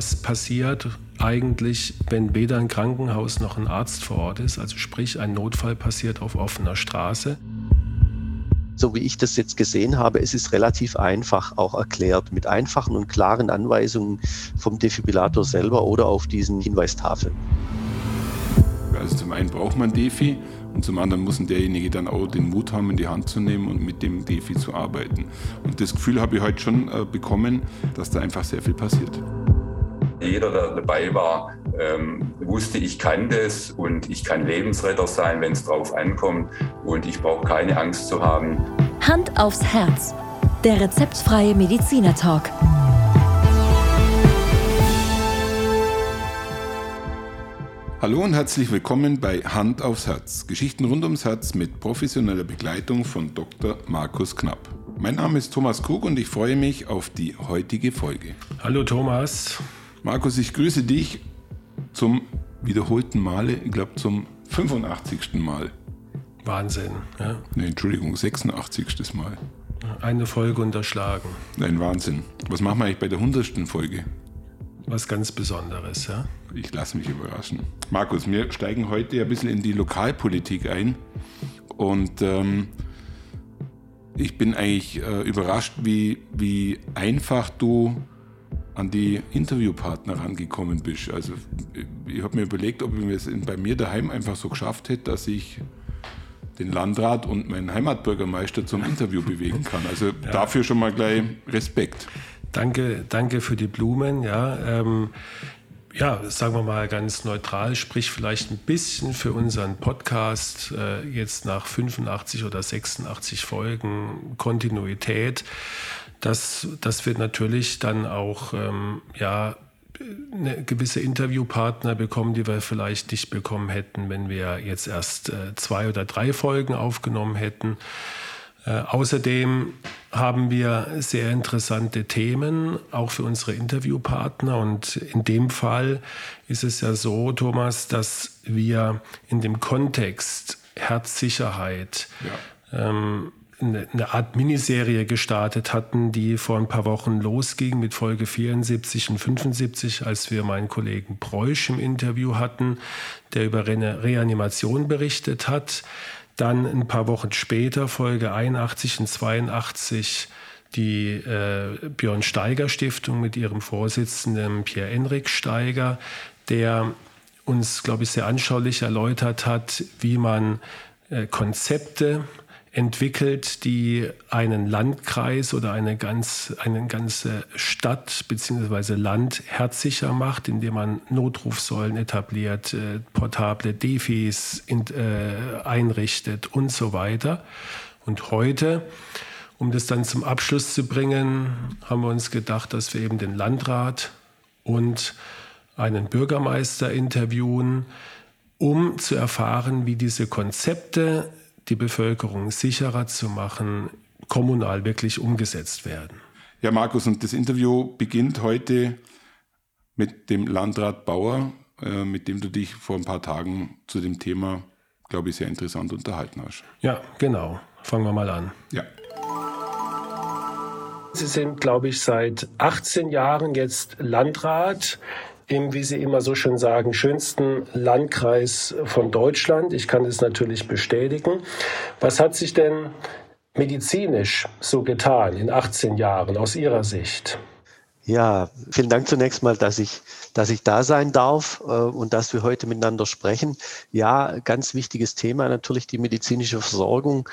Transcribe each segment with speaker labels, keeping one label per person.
Speaker 1: was passiert eigentlich, wenn weder ein Krankenhaus noch ein Arzt vor Ort ist. Also sprich, ein Notfall passiert auf offener Straße.
Speaker 2: So wie ich das jetzt gesehen habe, es ist relativ einfach auch erklärt mit einfachen und klaren Anweisungen vom Defibrillator selber oder auf diesen Hinweistafeln.
Speaker 3: Also zum einen braucht man Defi und zum anderen muss derjenige dann auch den Mut haben, in die Hand zu nehmen und mit dem Defi zu arbeiten. Und das Gefühl habe ich heute schon äh, bekommen, dass da einfach sehr viel passiert.
Speaker 4: Jeder, der dabei war, ähm, wusste, ich kann das und ich kann Lebensretter sein, wenn es drauf ankommt und ich brauche keine Angst zu haben.
Speaker 5: Hand aufs Herz. Der rezeptfreie Mediziner Talk.
Speaker 3: Hallo und herzlich willkommen bei Hand aufs Herz. Geschichten rund ums Herz mit professioneller Begleitung von Dr. Markus Knapp. Mein Name ist Thomas Krug und ich freue mich auf die heutige Folge.
Speaker 1: Hallo Thomas.
Speaker 3: Markus, ich grüße dich zum wiederholten Male, ich glaube zum 85. Mal.
Speaker 1: Wahnsinn. Ja.
Speaker 3: Nee, Entschuldigung, 86. Mal.
Speaker 1: Eine Folge unterschlagen.
Speaker 3: Ein Wahnsinn. Was machen wir eigentlich bei der 100. Folge?
Speaker 1: Was ganz Besonderes, ja.
Speaker 3: Ich lasse mich überraschen. Markus, wir steigen heute ein bisschen in die Lokalpolitik ein. Und ähm, ich bin eigentlich äh, überrascht, wie, wie einfach du an die Interviewpartner rangekommen bist. Also ich habe mir überlegt, ob ich es bei mir daheim einfach so geschafft hätte, dass ich den Landrat und meinen Heimatbürgermeister zum Interview bewegen kann. Also ja. dafür schon mal gleich Respekt.
Speaker 1: Danke, danke für die Blumen. Ja, ähm, ja, sagen wir mal ganz neutral, sprich vielleicht ein bisschen für unseren Podcast äh, jetzt nach 85 oder 86 Folgen Kontinuität, dass, dass wir natürlich dann auch ähm, ja, gewisse Interviewpartner bekommen, die wir vielleicht nicht bekommen hätten, wenn wir jetzt erst äh, zwei oder drei Folgen aufgenommen hätten. Äh, außerdem haben wir sehr interessante Themen, auch für unsere Interviewpartner. Und in dem Fall ist es ja so, Thomas, dass wir in dem Kontext Herzsicherheit ja. ähm, eine, Art Miniserie gestartet hatten, die vor ein paar Wochen losging mit Folge 74 und 75, als wir meinen Kollegen Preusch im Interview hatten, der über eine Reanimation berichtet hat. Dann ein paar Wochen später, Folge 81 und 82, die äh, Björn Steiger Stiftung mit ihrem Vorsitzenden Pierre-Enrik Steiger, der uns, glaube ich, sehr anschaulich erläutert hat, wie man äh, Konzepte entwickelt, die einen Landkreis oder eine, ganz, eine ganze Stadt bzw. Land herzsicher macht, indem man Notrufsäulen etabliert, äh, portable Defis in, äh, einrichtet und so weiter. Und heute, um das dann zum Abschluss zu bringen, haben wir uns gedacht, dass wir eben den Landrat und einen Bürgermeister interviewen, um zu erfahren, wie diese Konzepte die Bevölkerung sicherer zu machen, kommunal wirklich umgesetzt werden.
Speaker 3: Ja, Markus, und das Interview beginnt heute mit dem Landrat Bauer, äh, mit dem du dich vor ein paar Tagen zu dem Thema, glaube ich, sehr interessant unterhalten hast.
Speaker 1: Ja, genau. Fangen wir mal an.
Speaker 3: Ja.
Speaker 1: Sie sind, glaube ich, seit 18 Jahren jetzt Landrat im, wie Sie immer so schön sagen, schönsten Landkreis von Deutschland. Ich kann das natürlich bestätigen. Was hat sich denn medizinisch so getan in 18 Jahren aus Ihrer Sicht?
Speaker 2: Ja, vielen Dank zunächst mal, dass ich, dass ich da sein darf äh, und dass wir heute miteinander sprechen. Ja, ganz wichtiges Thema natürlich die medizinische Versorgung.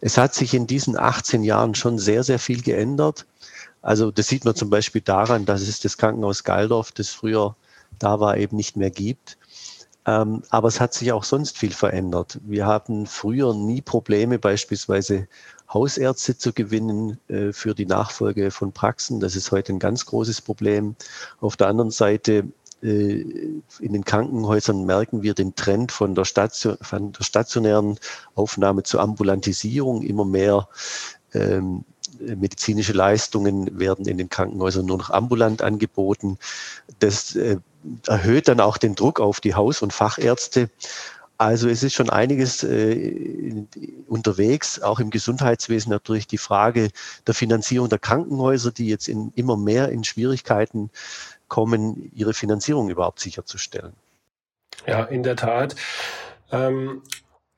Speaker 2: Es hat sich in diesen 18 Jahren schon sehr, sehr viel geändert. Also das sieht man zum Beispiel daran, dass es das Krankenhaus Galdorf, das früher da war, eben nicht mehr gibt. Ähm, aber es hat sich auch sonst viel verändert. Wir hatten früher nie Probleme, beispielsweise Hausärzte zu gewinnen äh, für die Nachfolge von Praxen. Das ist heute ein ganz großes Problem. Auf der anderen Seite äh, in den Krankenhäusern merken wir den Trend von der, Station, von der stationären Aufnahme zur Ambulantisierung. Immer mehr ähm, medizinische Leistungen werden in den Krankenhäusern nur noch ambulant angeboten. Das äh, erhöht dann auch den Druck auf die Haus- und Fachärzte. Also es ist schon einiges äh, unterwegs, auch im Gesundheitswesen natürlich die Frage der Finanzierung der Krankenhäuser, die jetzt in, immer mehr in Schwierigkeiten kommen, ihre Finanzierung überhaupt sicherzustellen.
Speaker 1: Ja, in der Tat. Ähm,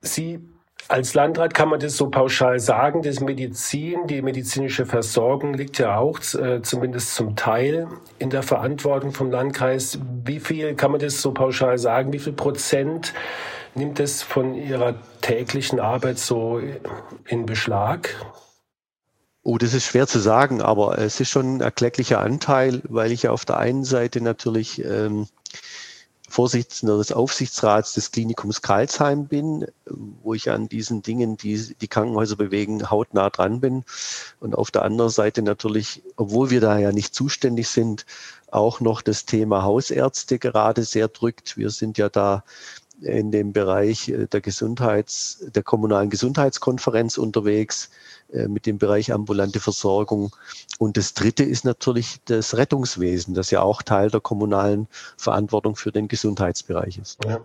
Speaker 1: Sie als Landrat kann man das so pauschal sagen, das Medizin, die medizinische Versorgung liegt ja auch äh, zumindest zum Teil in der Verantwortung vom Landkreis. Wie viel kann man das so pauschal sagen? Wie viel Prozent nimmt es von Ihrer täglichen Arbeit so in Beschlag?
Speaker 2: Oh, das ist schwer zu sagen, aber es ist schon ein erklecklicher Anteil, weil ich ja auf der einen Seite natürlich ähm, Vorsitzender des Aufsichtsrats des Klinikums Karlsheim bin, wo ich an diesen Dingen, die die Krankenhäuser bewegen, hautnah dran bin. Und auf der anderen Seite natürlich, obwohl wir da ja nicht zuständig sind, auch noch das Thema Hausärzte gerade sehr drückt. Wir sind ja da in dem Bereich der Gesundheits, der kommunalen Gesundheitskonferenz unterwegs. Äh, mit dem Bereich ambulante Versorgung. Und das Dritte ist natürlich das Rettungswesen, das ja auch Teil der kommunalen Verantwortung für den Gesundheitsbereich ist. Ja.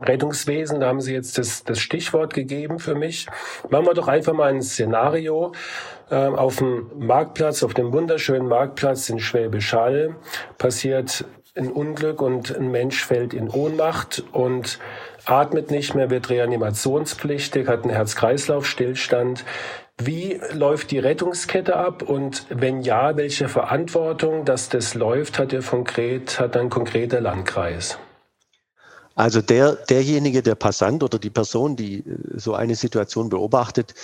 Speaker 1: Rettungswesen, da haben Sie jetzt das, das Stichwort gegeben für mich. Machen wir doch einfach mal ein Szenario äh, auf dem Marktplatz, auf dem wunderschönen Marktplatz in Schwäbisch Hall passiert ein Unglück und ein Mensch fällt in Ohnmacht und atmet nicht mehr, wird reanimationspflichtig, hat einen Herz-Kreislauf-Stillstand. Wie läuft die Rettungskette ab und wenn ja, welche Verantwortung, dass das läuft, hat, der konkret, hat ein konkreter Landkreis?
Speaker 2: Also der, derjenige, der Passant oder die Person, die äh, so eine Situation beobachtet,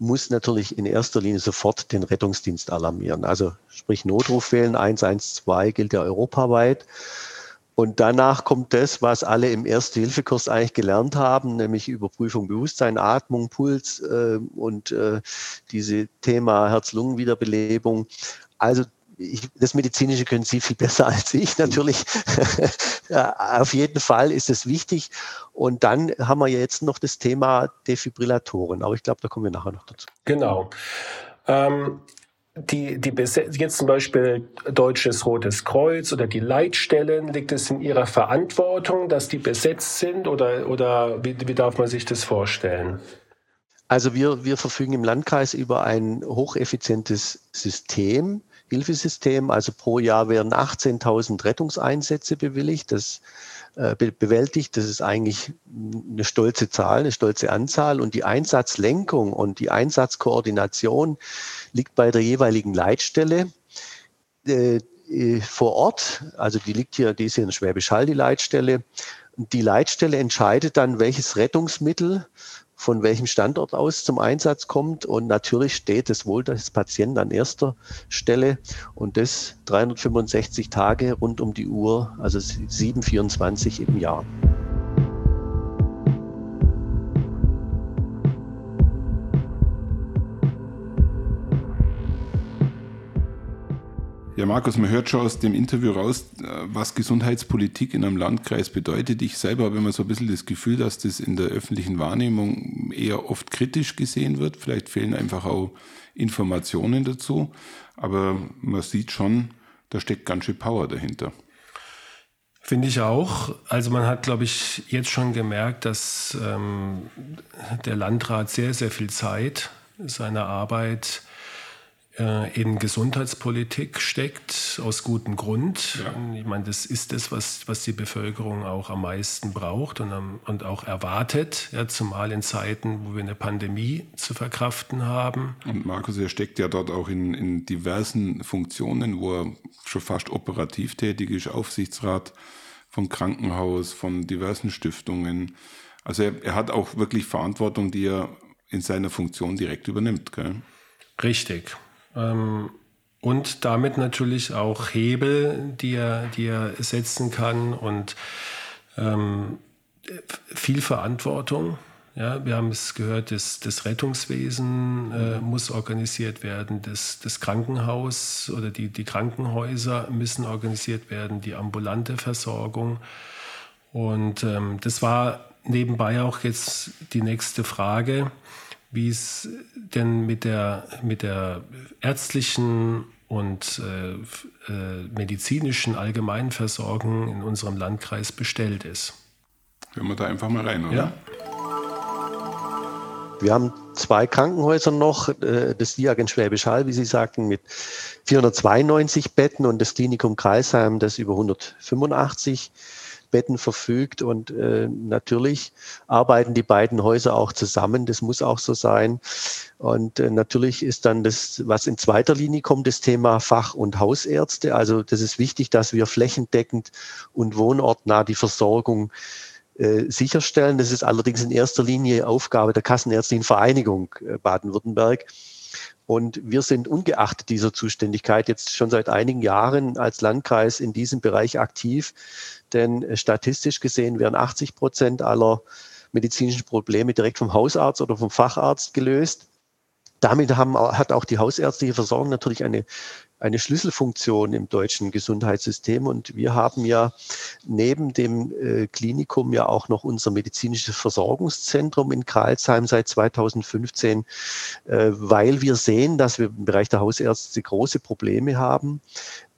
Speaker 2: muss natürlich in erster Linie sofort den Rettungsdienst alarmieren. Also sprich Notruf wählen, 112 gilt ja europaweit. Und danach kommt das, was alle im Erste-Hilfe-Kurs eigentlich gelernt haben, nämlich Überprüfung Bewusstsein, Atmung, Puls äh, und äh, diese Thema Herz-Lungen-Wiederbelebung. Also ich, das Medizinische können Sie viel besser als ich natürlich. ja, auf jeden Fall ist es wichtig. Und dann haben wir jetzt noch das Thema Defibrillatoren. Aber ich glaube, da kommen wir nachher noch dazu.
Speaker 1: Genau. Ähm, die, die jetzt zum Beispiel Deutsches Rotes Kreuz oder die Leitstellen, liegt es in ihrer Verantwortung, dass die besetzt sind oder, oder wie, wie darf man sich das vorstellen?
Speaker 2: Also wir, wir verfügen im Landkreis über ein hocheffizientes System, Hilfesystem. Also pro Jahr werden 18.000 Rettungseinsätze bewilligt. Das äh, bewältigt. Das ist eigentlich eine stolze Zahl, eine stolze Anzahl. Und die Einsatzlenkung und die Einsatzkoordination liegt bei der jeweiligen Leitstelle äh, äh, vor Ort. Also die liegt hier, die ist hier in Schwäbisch Hall, die Leitstelle. Die Leitstelle entscheidet dann, welches Rettungsmittel von welchem Standort aus zum Einsatz kommt. Und natürlich steht das Wohl des Patienten an erster Stelle und das 365 Tage rund um die Uhr, also 724 im Jahr.
Speaker 3: Ja, Markus, man hört schon aus dem Interview raus, äh, was Gesundheitspolitik in einem Landkreis bedeutet. Ich selber habe immer so ein bisschen das Gefühl, dass das in der öffentlichen Wahrnehmung eher oft kritisch gesehen wird. Vielleicht fehlen einfach auch Informationen dazu. Aber man sieht schon, da steckt ganz schön Power dahinter.
Speaker 1: Finde ich auch. Also man hat, glaube ich, jetzt schon gemerkt, dass ähm, der Landrat sehr, sehr viel Zeit seiner Arbeit äh, in Gesundheitspolitik steckt, aus gutem Grund. Ja. Ich meine, das ist das, was, was die Bevölkerung auch am meisten braucht und, und auch erwartet, ja, zumal in Zeiten, wo wir eine Pandemie zu verkraften haben.
Speaker 3: Und Markus, er steckt ja dort auch in, in diversen Funktionen, wo er schon fast operativ tätig ist, Aufsichtsrat von Krankenhaus, von diversen Stiftungen. Also er, er hat auch wirklich Verantwortung, die er in seiner Funktion direkt übernimmt. Gell?
Speaker 1: Richtig. Ähm, und damit natürlich auch Hebel, die er, die er setzen kann und ähm, viel Verantwortung. Ja, wir haben es gehört, das, das Rettungswesen äh, muss organisiert werden, das, das Krankenhaus oder die, die Krankenhäuser müssen organisiert werden, die ambulante Versorgung. Und ähm, das war nebenbei auch jetzt die nächste Frage wie es denn mit der, mit der ärztlichen und äh, äh, medizinischen Allgemeinversorgung in unserem Landkreis bestellt ist.
Speaker 3: Hören wir da einfach mal rein, oder?
Speaker 1: Ja.
Speaker 2: Wir haben zwei Krankenhäuser noch, äh, das Diag in Schwäbisch Hall, wie Sie sagten, mit 492 Betten und das Klinikum Kreisheim, das über 185 Betten verfügt. Und äh, natürlich arbeiten die beiden Häuser auch zusammen. Das muss auch so sein. Und äh, natürlich ist dann das, was in zweiter Linie kommt, das Thema Fach- und Hausärzte. Also das ist wichtig, dass wir flächendeckend und wohnortnah die Versorgung äh, sicherstellen. Das ist allerdings in erster Linie Aufgabe der Kassenärztlichen Vereinigung äh, Baden-Württemberg. Und wir sind ungeachtet dieser Zuständigkeit jetzt schon seit einigen Jahren als Landkreis in diesem Bereich aktiv. Denn äh, statistisch gesehen werden 80 Prozent aller medizinischen Probleme direkt vom Hausarzt oder vom Facharzt gelöst. Damit haben, hat auch die hausärztliche Versorgung natürlich eine eine Schlüsselfunktion im deutschen Gesundheitssystem. Und wir haben ja neben dem äh, Klinikum ja auch noch unser medizinisches Versorgungszentrum in Karlsheim seit 2015, äh, weil wir sehen, dass wir im Bereich der Hausärzte große Probleme haben.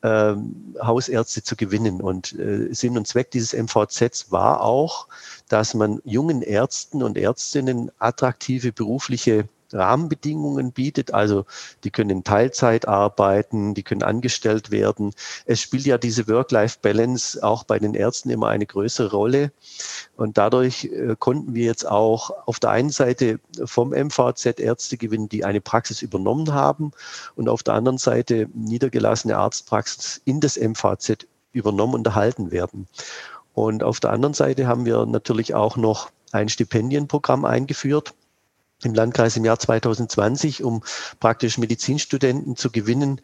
Speaker 2: Ähm, Hausärzte zu gewinnen. Und äh, Sinn und Zweck dieses MVZ war auch, dass man jungen Ärzten und Ärztinnen attraktive berufliche Rahmenbedingungen bietet. Also die können in Teilzeit arbeiten, die können angestellt werden. Es spielt ja diese Work-Life-Balance auch bei den Ärzten immer eine größere Rolle. Und dadurch äh, konnten wir jetzt auch auf der einen Seite vom MVZ Ärzte gewinnen, die eine Praxis übernommen haben und auf der anderen Seite niedergelassene Arztpraxis in das MVZ übernommen und erhalten werden. Und auf der anderen Seite haben wir natürlich auch noch ein Stipendienprogramm eingeführt im Landkreis im Jahr 2020, um praktisch Medizinstudenten zu gewinnen.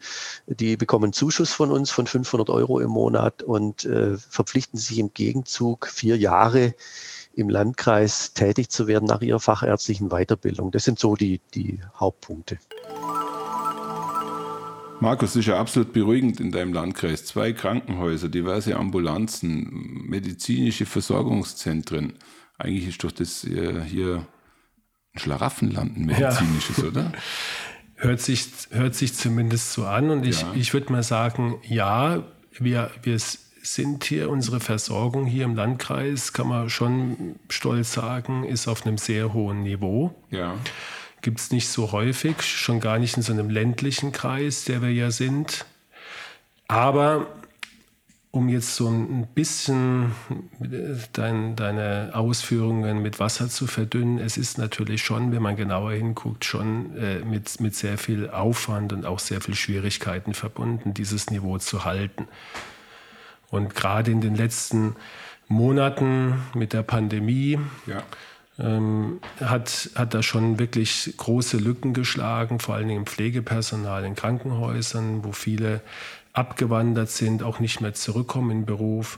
Speaker 2: Die bekommen Zuschuss von uns von 500 Euro im Monat und äh, verpflichten sich im Gegenzug vier Jahre im Landkreis tätig zu werden nach ihrer fachärztlichen Weiterbildung. Das sind so die, die Hauptpunkte.
Speaker 3: Markus, das ist ja absolut beruhigend in deinem Landkreis. Zwei Krankenhäuser, diverse Ambulanzen, medizinische Versorgungszentren. Eigentlich ist doch das äh, hier Schlaraffenland, ein medizinisches, ja. oder?
Speaker 1: Hört sich, hört sich zumindest so an. Und ich, ja. ich würde mal sagen, ja, wir, wir sind hier, unsere Versorgung hier im Landkreis, kann man schon stolz sagen, ist auf einem sehr hohen Niveau.
Speaker 3: Ja.
Speaker 1: Gibt es nicht so häufig, schon gar nicht in so einem ländlichen Kreis, der wir ja sind. Aber um jetzt so ein bisschen dein, deine Ausführungen mit Wasser zu verdünnen, es ist natürlich schon, wenn man genauer hinguckt, schon äh, mit, mit sehr viel Aufwand und auch sehr viel Schwierigkeiten verbunden, dieses Niveau zu halten. Und gerade in den letzten Monaten mit der Pandemie ja. ähm, hat, hat da schon wirklich große Lücken geschlagen, vor allen Dingen im Pflegepersonal in Krankenhäusern, wo viele abgewandert sind, auch nicht mehr zurückkommen in den Beruf.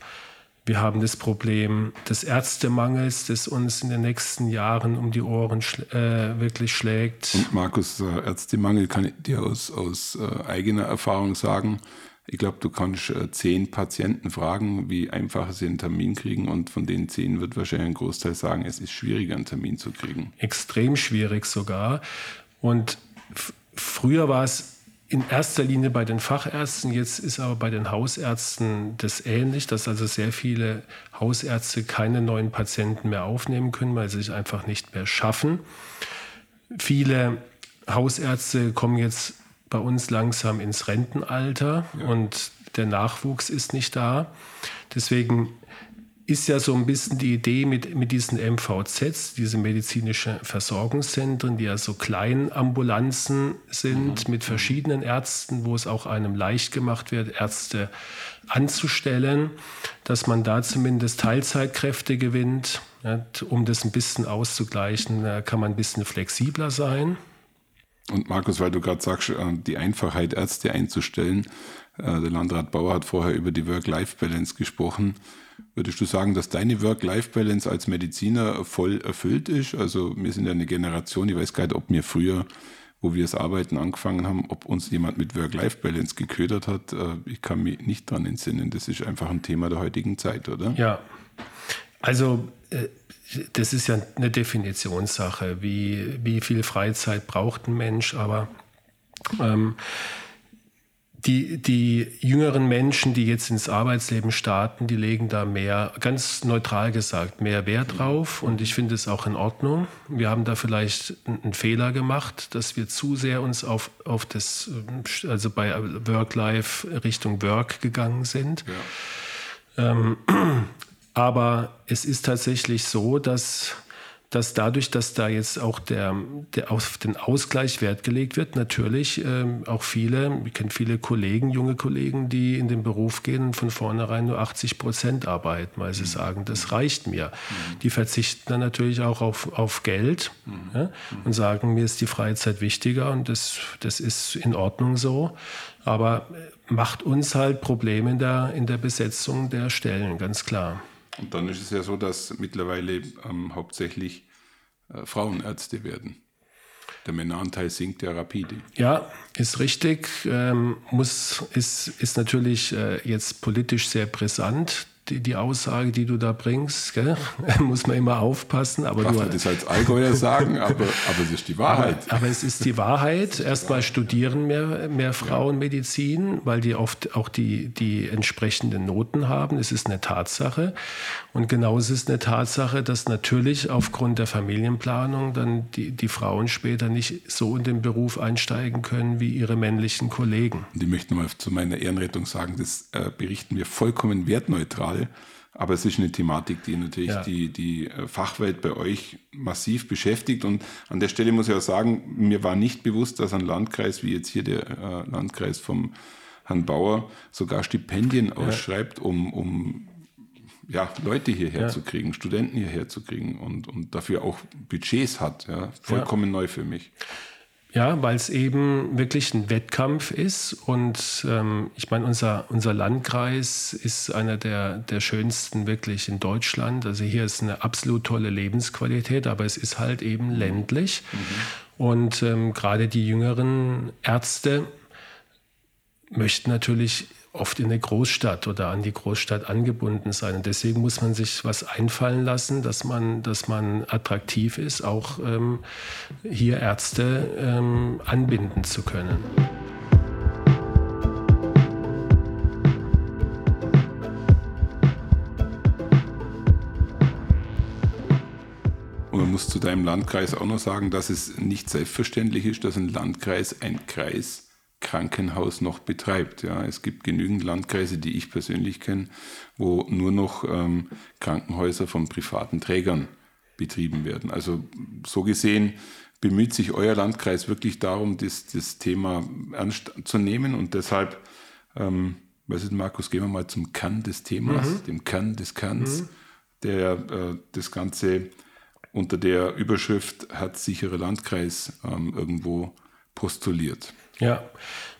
Speaker 1: Wir haben das Problem des Ärztemangels, das uns in den nächsten Jahren um die Ohren schl äh, wirklich schlägt.
Speaker 3: Und Markus, Ärztemangel kann ich dir aus, aus äh, eigener Erfahrung sagen. Ich glaube, du kannst äh, zehn Patienten fragen, wie einfach sie einen Termin kriegen und von den zehn wird wahrscheinlich ein Großteil sagen, es ist schwieriger, einen Termin zu kriegen.
Speaker 1: Extrem schwierig sogar. Und früher war es in erster Linie bei den Fachärzten, jetzt ist aber bei den Hausärzten das ähnlich, dass also sehr viele Hausärzte keine neuen Patienten mehr aufnehmen können, weil sie sich einfach nicht mehr schaffen. Viele Hausärzte kommen jetzt bei uns langsam ins Rentenalter ja. und der Nachwuchs ist nicht da. Deswegen ist ja so ein bisschen die Idee mit, mit diesen MVZs, diese medizinische Versorgungszentren, die ja so Kleinambulanzen sind mhm. mit verschiedenen Ärzten, wo es auch einem leicht gemacht wird, Ärzte anzustellen, dass man da zumindest Teilzeitkräfte gewinnt. Ja, um das ein bisschen auszugleichen, kann man ein bisschen flexibler sein.
Speaker 3: Und Markus, weil du gerade sagst, äh, die Einfachheit, Ärzte einzustellen, äh, der Landrat Bauer hat vorher über die Work-Life-Balance gesprochen. Würdest du sagen, dass deine Work-Life-Balance als Mediziner voll erfüllt ist? Also wir sind ja eine Generation, ich weiß gar nicht, ob mir früher, wo wir das Arbeiten angefangen haben, ob uns jemand mit Work-Life-Balance geködert hat. Äh, ich kann mich nicht dran entsinnen. Das ist einfach ein Thema der heutigen Zeit, oder?
Speaker 1: Ja. Also äh, das ist ja eine Definitionssache, wie, wie viel Freizeit braucht ein Mensch, aber ähm, die, die jüngeren Menschen, die jetzt ins Arbeitsleben starten, die legen da mehr, ganz neutral gesagt, mehr Wert drauf. Und ich finde es auch in Ordnung. Wir haben da vielleicht einen Fehler gemacht, dass wir zu sehr uns auf, auf das, also bei Work-Life Richtung Work gegangen sind. Ja. Ähm, aber es ist tatsächlich so, dass dass dadurch, dass da jetzt auch der, der auf den Ausgleich Wert gelegt wird, natürlich ähm, auch viele, ich kenne viele Kollegen, junge Kollegen, die in den Beruf gehen und von vornherein nur 80 Prozent arbeiten, weil sie mhm. sagen, das reicht mir. Mhm. Die verzichten dann natürlich auch auf, auf Geld mhm. ja, und sagen, mir ist die Freizeit wichtiger und das, das ist in Ordnung so. Aber macht uns halt Probleme in der, in der Besetzung der Stellen, ganz klar.
Speaker 3: Und dann ist es ja so, dass mittlerweile ähm, hauptsächlich äh, Frauenärzte werden. Der Männeranteil sinkt ja rapide.
Speaker 1: Ja, ist richtig. Ähm, muss, ist, ist natürlich äh, jetzt politisch sehr brisant die, die Aussage, die du da bringst, gell? muss man immer aufpassen. Aber
Speaker 3: Darf du, das als Allgäuer sagen, aber, aber es ist die Wahrheit.
Speaker 1: Aber, aber es ist die Wahrheit. Erstmal studieren mehr, mehr Frauen Medizin, weil die oft auch die, die entsprechenden Noten haben. Es ist eine Tatsache. Und genauso ist es eine Tatsache, dass natürlich aufgrund der Familienplanung dann die, die Frauen später nicht so in den Beruf einsteigen können wie ihre männlichen Kollegen.
Speaker 3: Und ich möchte mal zu meiner Ehrenrettung sagen, das äh, berichten wir vollkommen wertneutral Fall. Aber es ist eine Thematik, die natürlich ja. die, die äh, Fachwelt bei euch massiv beschäftigt. Und an der Stelle muss ich auch sagen, mir war nicht bewusst, dass ein Landkreis wie jetzt hier der äh, Landkreis vom Herrn Bauer sogar Stipendien ausschreibt, um, um ja, Leute hierher ja. zu kriegen, Studenten hierher zu kriegen und, und dafür auch Budgets hat. Ja. Vollkommen neu für mich.
Speaker 1: Ja, weil es eben wirklich ein Wettkampf ist. Und ähm, ich meine, unser, unser Landkreis ist einer der, der schönsten wirklich in Deutschland. Also hier ist eine absolut tolle Lebensqualität, aber es ist halt eben ländlich. Mhm. Und ähm, gerade die jüngeren Ärzte möchten natürlich oft in eine Großstadt oder an die Großstadt angebunden sein. Und deswegen muss man sich was einfallen lassen, dass man, dass man attraktiv ist, auch ähm, hier Ärzte ähm, anbinden zu können.
Speaker 3: Man muss zu deinem Landkreis auch noch sagen, dass es nicht selbstverständlich ist, dass ein Landkreis ein Kreis Krankenhaus noch betreibt. Ja, es gibt genügend Landkreise, die ich persönlich kenne, wo nur noch ähm, Krankenhäuser von privaten Trägern betrieben werden. Also so gesehen bemüht sich euer Landkreis wirklich darum, das, das Thema ernst zu nehmen und deshalb, ähm, was ist Markus, gehen wir mal zum Kern des Themas, mhm. dem Kern des Kerns, mhm. der äh, das Ganze unter der Überschrift Herzsichere Landkreis ähm, irgendwo postuliert.
Speaker 1: Ja,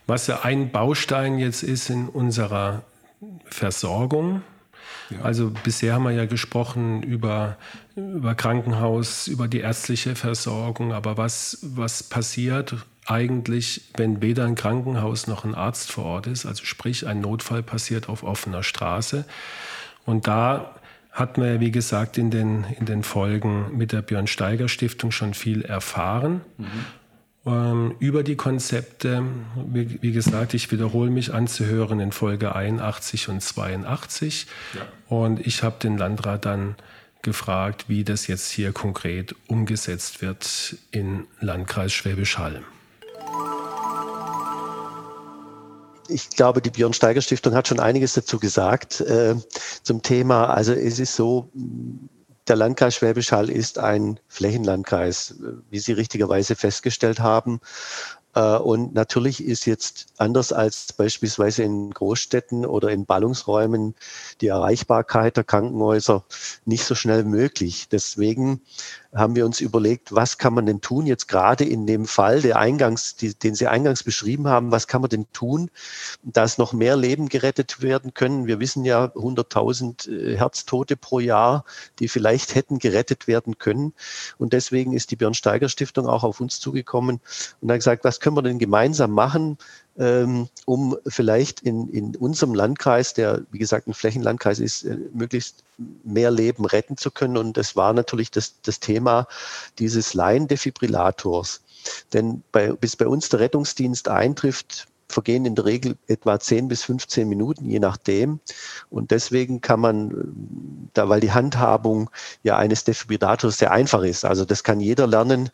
Speaker 1: was ja ein Baustein jetzt ist in unserer Versorgung. Ja. Also bisher haben wir ja gesprochen über, über Krankenhaus, über die ärztliche Versorgung, aber was, was passiert eigentlich, wenn weder ein Krankenhaus noch ein Arzt vor Ort ist, also sprich ein Notfall passiert auf offener Straße. Und da hat man ja, wie gesagt, in den, in den Folgen mit der Björn Steiger Stiftung schon viel erfahren. Mhm über die Konzepte, wie, wie, gesagt, ich wiederhole mich anzuhören in Folge 81 und 82. Ja. Und ich habe den Landrat dann gefragt, wie das jetzt hier konkret umgesetzt wird in Landkreis Schwäbisch Hall.
Speaker 2: ich glaube, die Björn Steiger Stiftung hat schon einiges dazu gesagt äh, zum Thema. Also es ist so, der Landkreis Schwäbisch Hall ist ein Flächenlandkreis, wie Sie richtigerweise festgestellt haben. Äh, und natürlich ist jetzt anders als beispielsweise in Großstädten oder in Ballungsräumen die Erreichbarkeit der Krankenhäuser nicht so schnell möglich. Deswegen haben wir uns überlegt, was kann man denn tun, jetzt gerade in dem Fall, der eingangs, die, den Sie eingangs beschrieben haben, was kann man denn tun, dass noch mehr Leben gerettet werden können? Wir wissen ja 100.000 äh, Herztote pro Jahr, die vielleicht hätten gerettet werden können. Und deswegen ist die Björn-Steiger Stiftung auch auf uns zugekommen und hat gesagt, was können wir denn gemeinsam machen, ähm, um vielleicht in, in unserem Landkreis, der wie gesagt ein Flächenlandkreis ist, äh, möglichst mehr Leben retten zu können. Und das war natürlich das, das Thema dieses Laiendefibrillators. Denn bei, bis bei uns der Rettungsdienst eintrifft, vergehen in der Regel etwa 10 bis 15 Minuten, je nachdem. Und deswegen kann man, da, weil die Handhabung ja eines Defibrillators sehr einfach ist, also das kann jeder lernen,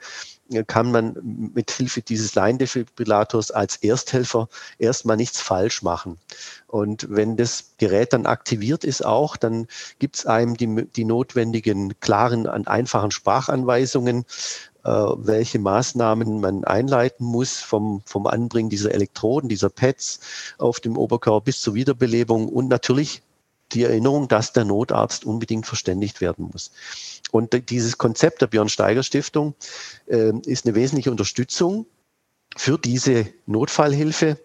Speaker 2: kann man mit Hilfe dieses Laiendefibrillators als Ersthelfer erstmal nichts falsch machen. Und wenn das Gerät dann aktiviert ist auch, dann gibt es einem die, die notwendigen klaren und einfachen Sprachanweisungen, äh, welche Maßnahmen man einleiten muss vom, vom Anbringen dieser Elektroden, dieser Pads auf dem Oberkörper bis zur Wiederbelebung und natürlich die Erinnerung, dass der Notarzt unbedingt verständigt werden muss. Und dieses Konzept der Björn Steiger Stiftung äh, ist eine wesentliche Unterstützung für diese Notfallhilfe.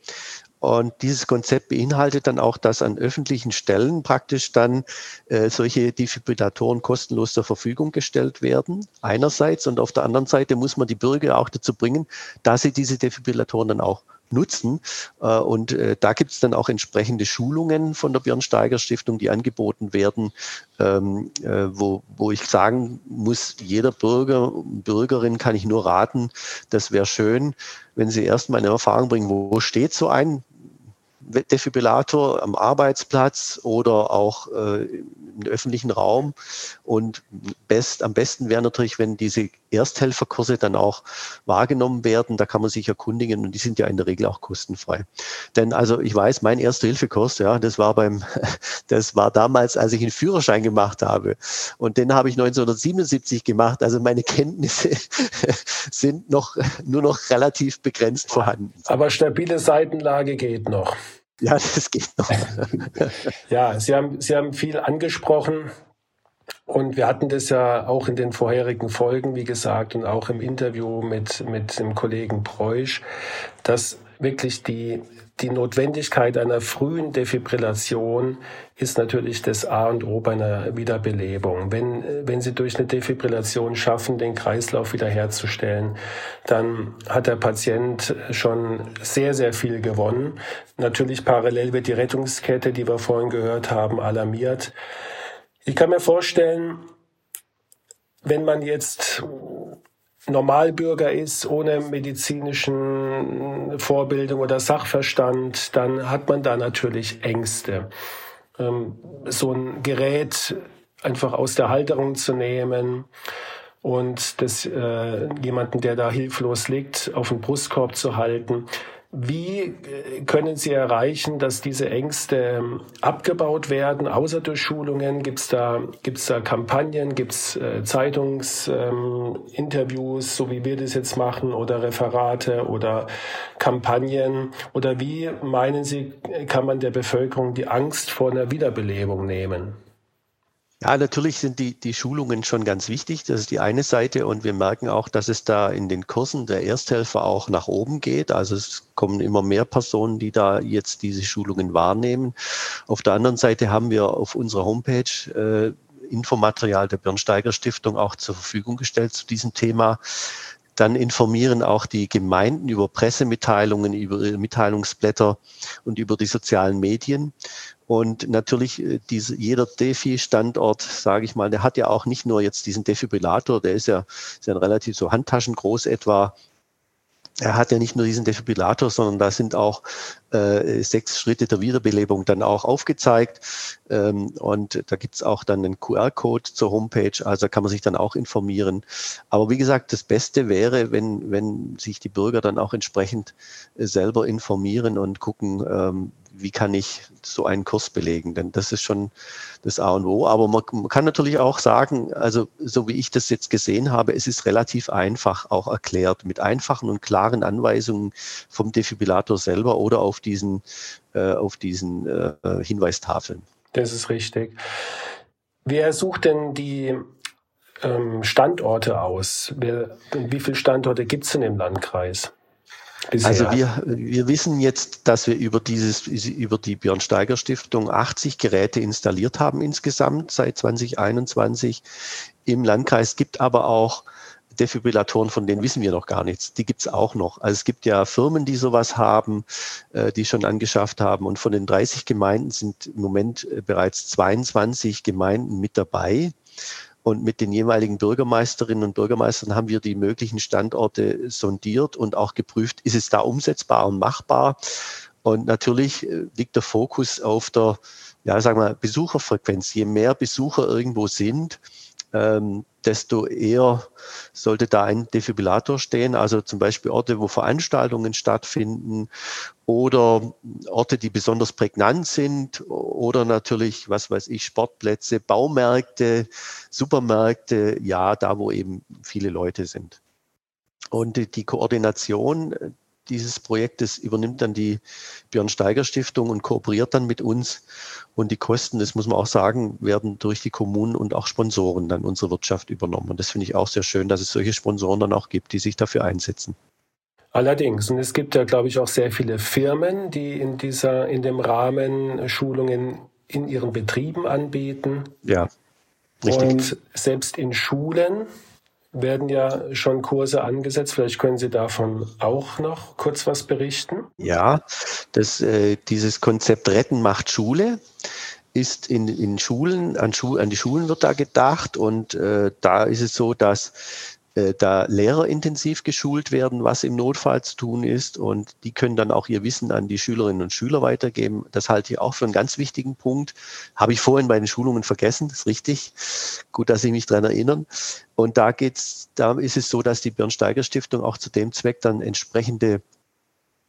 Speaker 2: Und dieses Konzept beinhaltet dann auch, dass an öffentlichen Stellen praktisch dann äh, solche Defibrillatoren kostenlos zur Verfügung gestellt werden. Einerseits und auf der anderen Seite muss man die Bürger auch dazu bringen, dass sie diese Defibrillatoren dann auch nutzen. Äh, und äh, da gibt es dann auch entsprechende Schulungen von der Björn Steiger Stiftung, die angeboten werden, ähm, äh, wo, wo ich sagen muss, jeder Bürger, Bürgerin kann ich nur raten, das wäre schön, wenn Sie erstmal eine Erfahrung bringen, wo steht so ein Defibrillator am Arbeitsplatz oder auch äh, im öffentlichen Raum. Und best, am besten wäre natürlich, wenn diese Ersthelferkurse dann auch wahrgenommen werden. Da kann man sich erkundigen und die sind ja in der Regel auch kostenfrei. Denn also ich weiß, mein Erste-Hilfe-Kurs, ja, das war beim, das war damals, als ich einen Führerschein gemacht habe. Und den habe ich 1977 gemacht. Also meine Kenntnisse sind noch, nur noch relativ begrenzt vorhanden.
Speaker 1: Aber stabile Seitenlage geht noch.
Speaker 2: Ja, das geht noch.
Speaker 1: ja, Sie haben, Sie haben viel angesprochen. Und wir hatten das ja auch in den vorherigen Folgen, wie gesagt, und auch im Interview mit, mit dem Kollegen Preusch, dass wirklich die, die Notwendigkeit einer frühen Defibrillation ist natürlich das A und O bei einer Wiederbelebung. Wenn, wenn Sie durch eine Defibrillation schaffen, den Kreislauf wiederherzustellen, dann hat der Patient schon sehr, sehr viel gewonnen. Natürlich parallel wird die Rettungskette, die wir vorhin gehört haben, alarmiert. Ich kann mir vorstellen, wenn man jetzt Normalbürger ist, ohne medizinischen Vorbildung oder Sachverstand, dann hat man da natürlich Ängste. Ähm, so ein Gerät einfach aus der Halterung zu nehmen und das äh, jemanden, der da hilflos liegt, auf den Brustkorb zu halten, wie äh, können Sie erreichen, dass diese Ängste ähm, abgebaut werden, außer durch Schulungen? Gibt es da, gibt's da Kampagnen, gibt es äh, Zeitungsinterviews, ähm, so wie wir das jetzt machen, oder Referate oder Kampagnen? Oder wie meinen Sie, kann man der Bevölkerung die Angst vor einer Wiederbelebung nehmen?
Speaker 2: Ja, natürlich sind die, die Schulungen schon ganz wichtig. Das ist die eine Seite. Und wir merken auch, dass es da in den Kursen der Ersthelfer auch nach oben geht. Also es kommen immer mehr Personen, die da jetzt diese Schulungen wahrnehmen. Auf der anderen Seite haben wir auf unserer Homepage äh, Infomaterial der Bernsteiger Stiftung auch zur Verfügung gestellt zu diesem Thema. Dann informieren auch die Gemeinden über Pressemitteilungen, über Mitteilungsblätter und über die sozialen Medien. Und natürlich, äh, diese, jeder Defi-Standort, sage ich mal, der hat ja auch nicht nur jetzt diesen Defibrillator, der ist ja, ist ja relativ so handtaschengroß etwa, er hat ja nicht nur diesen Defibrillator, sondern da sind auch äh, sechs Schritte der Wiederbelebung dann auch aufgezeigt. Ähm, und da gibt's auch dann einen QR-Code zur Homepage, also kann man sich dann auch informieren. Aber wie gesagt, das Beste wäre, wenn, wenn sich die Bürger dann auch entsprechend äh, selber informieren und gucken, ähm, wie kann ich so einen Kurs belegen? Denn das ist schon das A und O. Aber man, man, kann natürlich auch sagen, also so wie ich das jetzt gesehen habe, es ist relativ einfach auch erklärt mit einfachen und klaren Anweisungen vom Defibrillator selber oder auf diesen, äh, auf diesen äh, Hinweistafeln.
Speaker 1: Das ist richtig. Wer sucht denn die ähm, Standorte aus? Wer, wie viele Standorte gibt es denn im Landkreis?
Speaker 2: Bisher. Also wir, wir wissen jetzt, dass wir über dieses, über die Björn Steiger Stiftung 80 Geräte installiert haben insgesamt seit 2021. Im Landkreis gibt aber auch Defibrillatoren, von denen wissen wir noch gar nichts. Die gibt's auch noch. Also es gibt ja Firmen, die sowas haben, äh, die schon angeschafft haben. Und von den 30 Gemeinden sind im Moment äh, bereits 22 Gemeinden mit dabei. Und mit den jeweiligen Bürgermeisterinnen und Bürgermeistern haben wir die möglichen Standorte sondiert und auch geprüft, ist es da umsetzbar und machbar. Und natürlich äh, liegt der Fokus auf der, ja, sagen wir, Besucherfrequenz. Je mehr Besucher irgendwo sind, ähm, desto eher sollte da ein Defibrillator stehen. Also zum Beispiel Orte, wo Veranstaltungen stattfinden oder Orte, die besonders prägnant sind oder natürlich, was weiß ich, Sportplätze, Baumärkte, Supermärkte, ja, da wo eben viele Leute sind. Und die Koordination dieses Projektes übernimmt dann die Björn Steiger Stiftung und kooperiert dann mit uns. Und die Kosten, das muss man auch sagen, werden durch die Kommunen und auch Sponsoren dann unsere Wirtschaft übernommen. Und das finde ich auch sehr schön, dass es solche Sponsoren dann auch gibt, die sich dafür einsetzen.
Speaker 1: Allerdings, und es gibt ja, glaube ich, auch sehr viele Firmen, die in dieser, in dem Rahmen Schulungen in ihren Betrieben anbieten.
Speaker 2: Ja.
Speaker 1: Richtig. Und selbst in Schulen werden ja schon Kurse angesetzt. Vielleicht können Sie davon auch noch kurz was berichten.
Speaker 2: Ja, das, äh, dieses Konzept Retten macht Schule ist in, in Schulen, an, Schu an die Schulen wird da gedacht und äh, da ist es so, dass äh, da Lehrer intensiv geschult werden, was im Notfall zu tun ist. Und die können dann auch ihr Wissen an die Schülerinnen und Schüler weitergeben. Das halte ich auch für einen ganz wichtigen Punkt. Habe ich vorhin bei den Schulungen vergessen, das ist richtig. Gut, dass Sie mich daran erinnern. Und da geht's, da ist es so, dass die Björn Stiftung auch zu dem Zweck dann entsprechende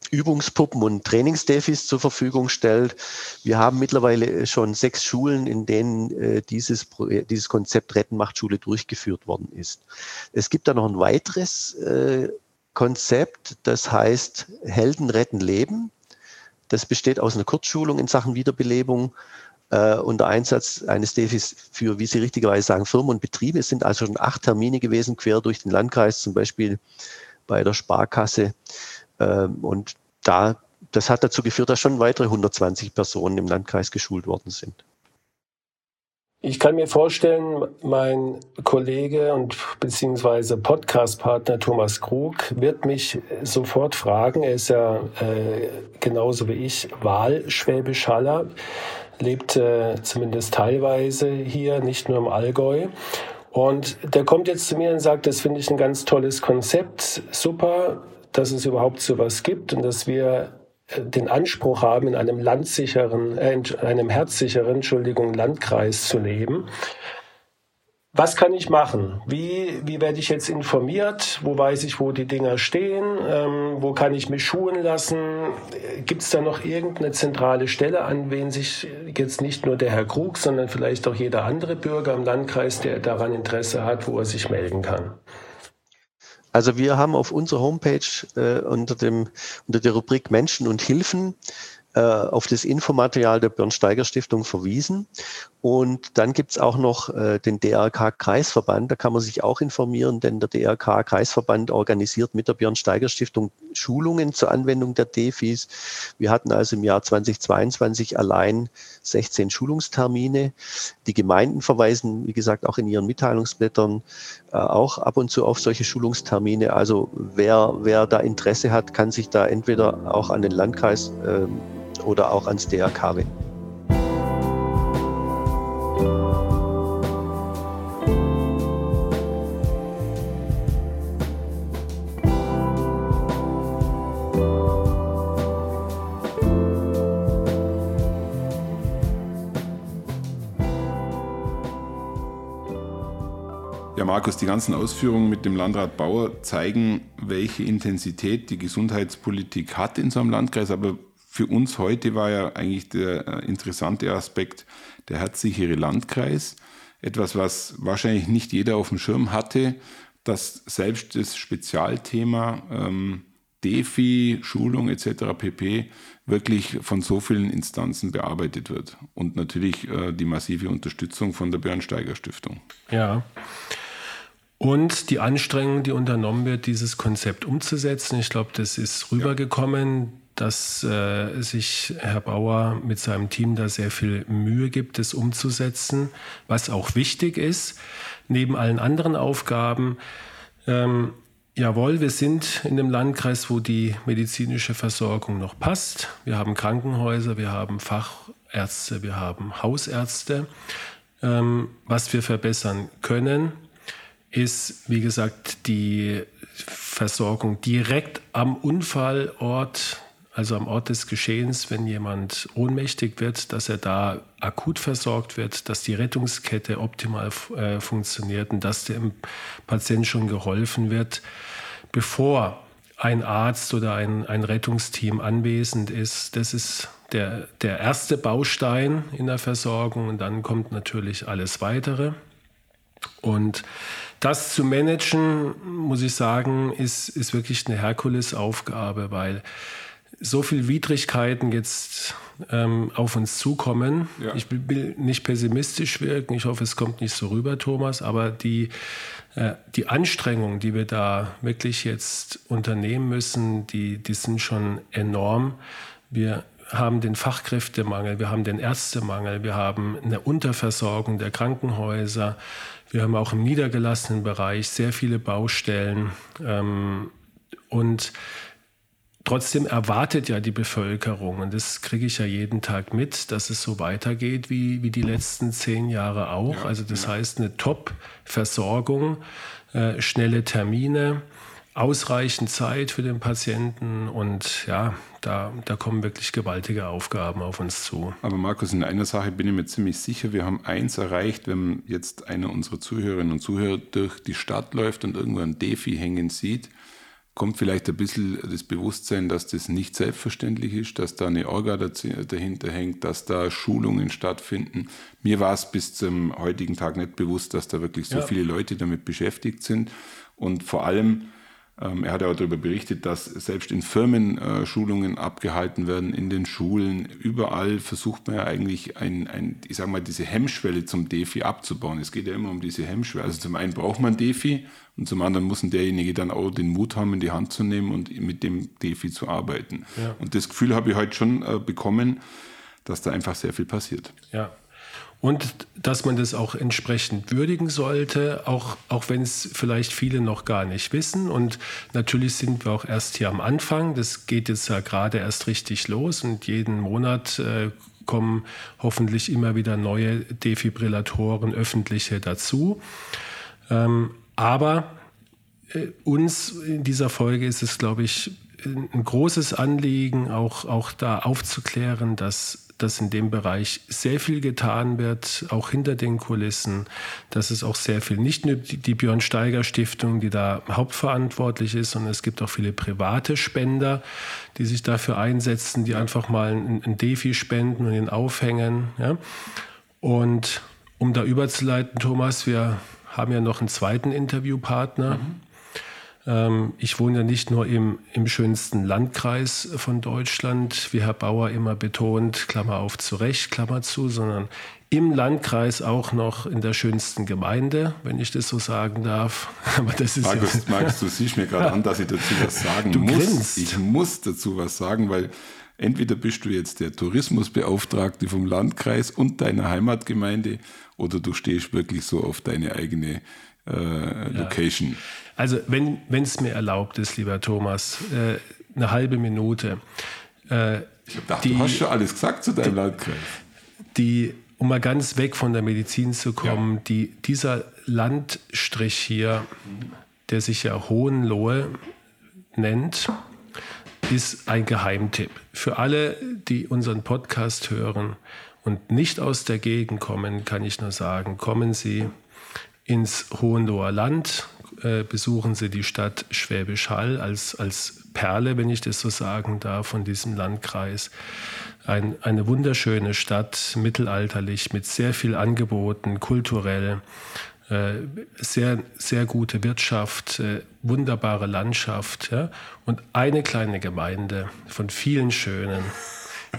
Speaker 2: Übungspuppen und Trainingsdefis zur Verfügung stellt. Wir haben mittlerweile schon sechs Schulen, in denen äh, dieses, dieses Konzept Retten macht Schule durchgeführt worden ist. Es gibt da noch ein weiteres äh, Konzept, das heißt Helden retten Leben. Das besteht aus einer Kurzschulung in Sachen Wiederbelebung äh, unter Einsatz eines Defis für, wie Sie richtigerweise sagen, Firmen und Betriebe. Es sind also schon acht Termine gewesen, quer durch den Landkreis, zum Beispiel bei der Sparkasse und da, das hat dazu geführt, dass schon weitere 120 Personen im Landkreis geschult worden sind.
Speaker 1: Ich kann mir vorstellen, mein Kollege und beziehungsweise Podcastpartner Thomas Krug wird mich sofort fragen. Er ist ja äh, genauso wie ich Wahlschwäbisch-Haller, lebt äh, zumindest teilweise hier, nicht nur im Allgäu. Und der kommt jetzt zu mir und sagt, das finde ich ein ganz tolles Konzept, super dass es überhaupt sowas gibt und dass wir äh, den Anspruch haben, in einem landsicheren, äh, einem herzsicheren, Entschuldigung, Landkreis zu leben. Was kann ich machen? Wie, wie werde ich jetzt informiert? Wo weiß ich, wo die Dinger stehen? Ähm, wo kann ich mich schulen lassen? Gibt es da noch irgendeine zentrale Stelle, an wen sich jetzt nicht nur der Herr Krug, sondern vielleicht auch jeder andere Bürger im Landkreis, der daran Interesse hat, wo er sich melden kann?
Speaker 2: Also wir haben auf unserer Homepage äh, unter, dem, unter der Rubrik Menschen und Hilfen äh, auf das Infomaterial der Björnsteiger Stiftung verwiesen. Und dann gibt's auch noch äh, den DRK Kreisverband, da kann man sich auch informieren, denn der DRK Kreisverband organisiert mit der Björnsteiger Stiftung Schulungen zur Anwendung der DEFIs. Wir hatten also im Jahr 2022 allein 16 Schulungstermine. Die Gemeinden verweisen, wie gesagt, auch in ihren Mitteilungsblättern äh, auch ab und zu auf solche Schulungstermine. Also wer, wer da Interesse hat, kann sich da entweder auch an den Landkreis äh, oder auch ans DRK wenden.
Speaker 3: Markus, die ganzen Ausführungen mit dem Landrat Bauer zeigen, welche Intensität die Gesundheitspolitik hat in so einem Landkreis. Aber für uns heute war ja eigentlich der äh, interessante Aspekt der herzsichere Landkreis. Etwas, was wahrscheinlich nicht jeder auf dem Schirm hatte, dass selbst das Spezialthema ähm, DEFI, Schulung etc. pp. wirklich von so vielen Instanzen bearbeitet wird. Und natürlich äh, die massive Unterstützung von der Bernsteiger Stiftung.
Speaker 1: Ja, und die Anstrengung, die unternommen wird, dieses Konzept umzusetzen. Ich glaube, das ist rübergekommen, dass äh, sich Herr Bauer mit seinem Team da sehr viel Mühe gibt, das umzusetzen, was auch wichtig ist, neben allen anderen Aufgaben. Ähm, jawohl, wir sind in dem Landkreis, wo die medizinische Versorgung noch passt. Wir haben Krankenhäuser, wir haben Fachärzte, wir haben Hausärzte. Ähm, was wir verbessern können, ist, wie gesagt, die Versorgung direkt am Unfallort, also am Ort des Geschehens, wenn jemand ohnmächtig wird, dass er da akut versorgt wird, dass die Rettungskette optimal äh, funktioniert und dass dem Patient schon geholfen wird, bevor ein Arzt oder ein, ein Rettungsteam anwesend ist. Das ist der, der erste Baustein in der Versorgung und dann kommt natürlich alles weitere. Und das zu managen, muss ich sagen, ist, ist wirklich eine Herkulesaufgabe, weil so viele Widrigkeiten jetzt ähm, auf uns zukommen. Ja. Ich will nicht pessimistisch wirken. Ich hoffe, es kommt nicht so rüber, Thomas. Aber die, äh, die Anstrengungen, die wir da wirklich jetzt unternehmen müssen, die, die sind schon enorm. Wir haben den Fachkräftemangel, wir haben den Ärztemangel, wir haben eine Unterversorgung der Krankenhäuser, wir haben auch im niedergelassenen Bereich sehr viele Baustellen. Ähm, und trotzdem erwartet ja die Bevölkerung, und das kriege ich ja jeden Tag mit, dass es so weitergeht wie, wie die letzten zehn Jahre auch. Ja, also das ja. heißt eine Top-Versorgung, äh, schnelle Termine ausreichend Zeit für den Patienten und ja, da, da kommen wirklich gewaltige Aufgaben auf uns zu.
Speaker 3: Aber Markus, in einer Sache bin ich mir ziemlich sicher, wir haben eins erreicht, wenn jetzt einer unserer Zuhörerinnen und Zuhörer durch die Stadt läuft und irgendwo ein Defi hängen sieht, kommt vielleicht ein bisschen das Bewusstsein, dass das nicht selbstverständlich ist, dass da eine Orga dahinter hängt, dass da Schulungen stattfinden. Mir war es bis zum heutigen Tag nicht bewusst, dass da wirklich so ja. viele Leute damit beschäftigt sind und vor allem er hat auch darüber berichtet, dass selbst in Firmen äh, Schulungen abgehalten werden, in den Schulen. Überall versucht man ja eigentlich, ein, ein, ich sage mal, diese Hemmschwelle zum Defi abzubauen. Es geht ja immer um diese Hemmschwelle. Also zum einen braucht man Defi und zum anderen muss derjenige dann auch den Mut haben, in die Hand zu nehmen und mit dem Defi zu arbeiten. Ja. Und das Gefühl habe ich heute schon äh, bekommen, dass da einfach sehr viel passiert.
Speaker 1: Ja, und dass man das auch entsprechend würdigen sollte, auch, auch wenn es vielleicht viele noch gar nicht wissen. Und natürlich sind wir auch erst hier am Anfang. Das geht jetzt ja gerade erst richtig los und jeden Monat äh, kommen hoffentlich immer wieder neue Defibrillatoren, öffentliche dazu. Ähm, aber äh, uns in dieser Folge ist es, glaube ich, ein großes Anliegen, auch, auch da aufzuklären, dass dass in dem Bereich sehr viel getan wird, auch hinter den Kulissen, dass es auch sehr viel, nicht nur die Björn Steiger Stiftung, die da hauptverantwortlich ist, sondern es gibt auch viele private Spender, die sich dafür einsetzen, die einfach mal ein, Defi spenden und ihn aufhängen. Ja? Und um da überzuleiten, Thomas, wir haben ja noch einen zweiten Interviewpartner. Mhm. Ähm, ich wohne ja nicht nur im, im schönsten Landkreis von Deutschland, wie Herr Bauer immer betont, Klammer auf zu Recht, Klammer zu, sondern im Landkreis auch noch in der schönsten Gemeinde, wenn ich das so sagen darf.
Speaker 3: Aber das ist Markus, ja Markus du siehst mir gerade an, dass ich dazu was sagen
Speaker 1: du
Speaker 3: muss.
Speaker 1: Grinst.
Speaker 3: Ich muss dazu was sagen, weil entweder bist du jetzt der Tourismusbeauftragte vom Landkreis und deiner Heimatgemeinde oder du stehst wirklich so auf deine eigene äh, Location. Ja.
Speaker 1: Also wenn es mir erlaubt ist, lieber Thomas, äh, eine halbe Minute.
Speaker 3: Äh, ich dachte, die, du hast schon alles gesagt zu deinem die, Landkreis.
Speaker 1: Die, um mal ganz weg von der Medizin zu kommen, ja. die, dieser Landstrich hier, der sich ja Hohenlohe nennt, ist ein Geheimtipp. Für alle, die unseren Podcast hören und nicht aus der Gegend kommen, kann ich nur sagen, kommen Sie ins Hohenloher Land, äh, besuchen Sie die Stadt Schwäbisch Hall als, als Perle, wenn ich das so sagen darf, von diesem Landkreis. Ein, eine wunderschöne Stadt, mittelalterlich, mit sehr viel Angeboten, kulturell, äh, sehr, sehr gute Wirtschaft, äh, wunderbare Landschaft. Ja? Und eine kleine Gemeinde von vielen schönen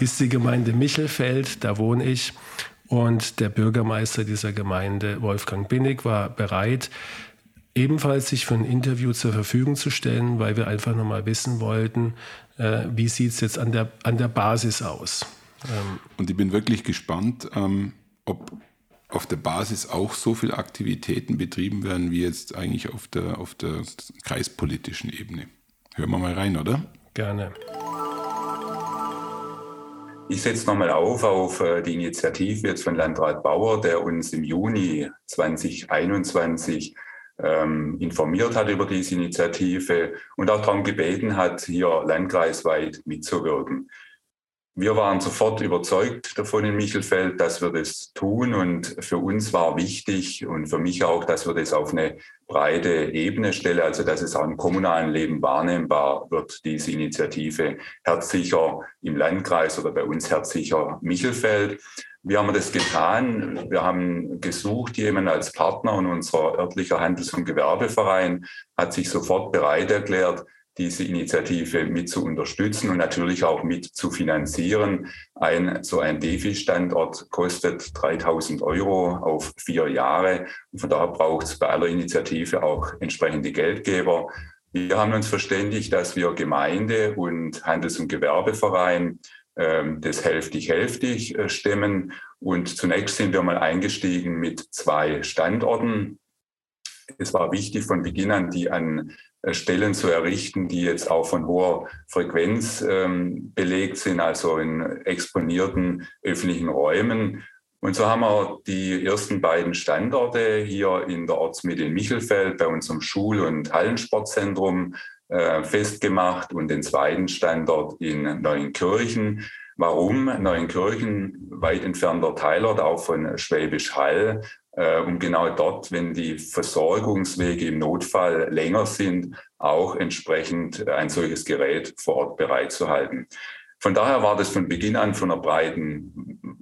Speaker 1: ist die Gemeinde Michelfeld, da wohne ich. Und der Bürgermeister dieser Gemeinde, Wolfgang Binnig, war bereit, ebenfalls sich für ein Interview zur Verfügung zu stellen, weil wir einfach nochmal wissen wollten, äh, wie sieht es jetzt an der, an der Basis aus.
Speaker 3: Ähm, Und ich bin wirklich gespannt, ähm, ob auf der Basis auch so viele Aktivitäten betrieben werden, wie jetzt eigentlich auf der, auf der kreispolitischen Ebene. Hören wir mal rein, oder?
Speaker 1: Gerne.
Speaker 4: Ich setze nochmal auf auf äh, die Initiative jetzt von Landrat Bauer, der uns im Juni 2021 ähm, informiert hat über diese Initiative und auch darum gebeten hat, hier landkreisweit mitzuwirken. Wir waren sofort überzeugt davon in Michelfeld, dass wir das tun. Und für uns war wichtig und für mich auch, dass wir das auf eine breite Ebene stellen, also dass es auch im kommunalen Leben wahrnehmbar wird, diese Initiative Herzsicher im Landkreis oder bei uns Herzsicher Michelfeld. Wie haben wir das getan? Wir haben gesucht, jemanden als Partner und unser örtlicher Handels- und Gewerbeverein hat sich sofort bereit erklärt, diese Initiative mit zu unterstützen und natürlich auch mit zu finanzieren. Ein, so ein DEFI-Standort kostet 3000 Euro auf vier Jahre. Und von daher braucht es bei aller Initiative auch entsprechende Geldgeber. Wir haben uns verständigt, dass wir Gemeinde und Handels- und Gewerbeverein ähm, das hälftig-hälftig äh, stemmen. Und zunächst sind wir mal eingestiegen mit zwei Standorten. Es war wichtig von Beginn an, die an Stellen zu errichten, die jetzt auch von hoher Frequenz ähm, belegt sind, also in exponierten öffentlichen Räumen. Und so haben wir die ersten beiden Standorte hier in der Ortsmitte in Michelfeld bei unserem Schul- und Hallensportzentrum äh, festgemacht und den zweiten Standort in Neuenkirchen. Warum Neuenkirchen, weit entfernter Teilort auch von Schwäbisch Hall, äh, um genau dort, wenn die Versorgungswege im Notfall länger sind, auch entsprechend ein solches Gerät vor Ort bereitzuhalten. Von daher war das von Beginn an von einer breiten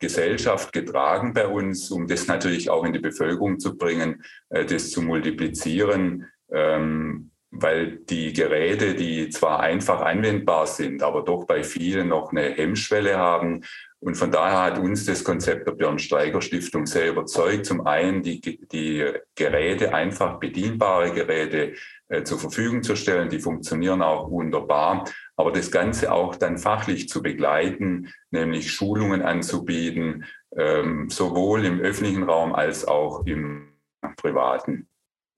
Speaker 4: Gesellschaft getragen bei uns, um das natürlich auch in die Bevölkerung zu bringen, äh, das zu multiplizieren, ähm, weil die Geräte, die zwar einfach anwendbar sind, aber doch bei vielen noch eine Hemmschwelle haben, und von daher hat uns das Konzept der Björn Steiger Stiftung sehr überzeugt. Zum einen die, die Geräte, einfach bedienbare Geräte äh, zur Verfügung zu stellen. Die funktionieren auch wunderbar. Aber das Ganze auch dann fachlich zu begleiten, nämlich Schulungen anzubieten, ähm, sowohl im öffentlichen Raum als auch im privaten.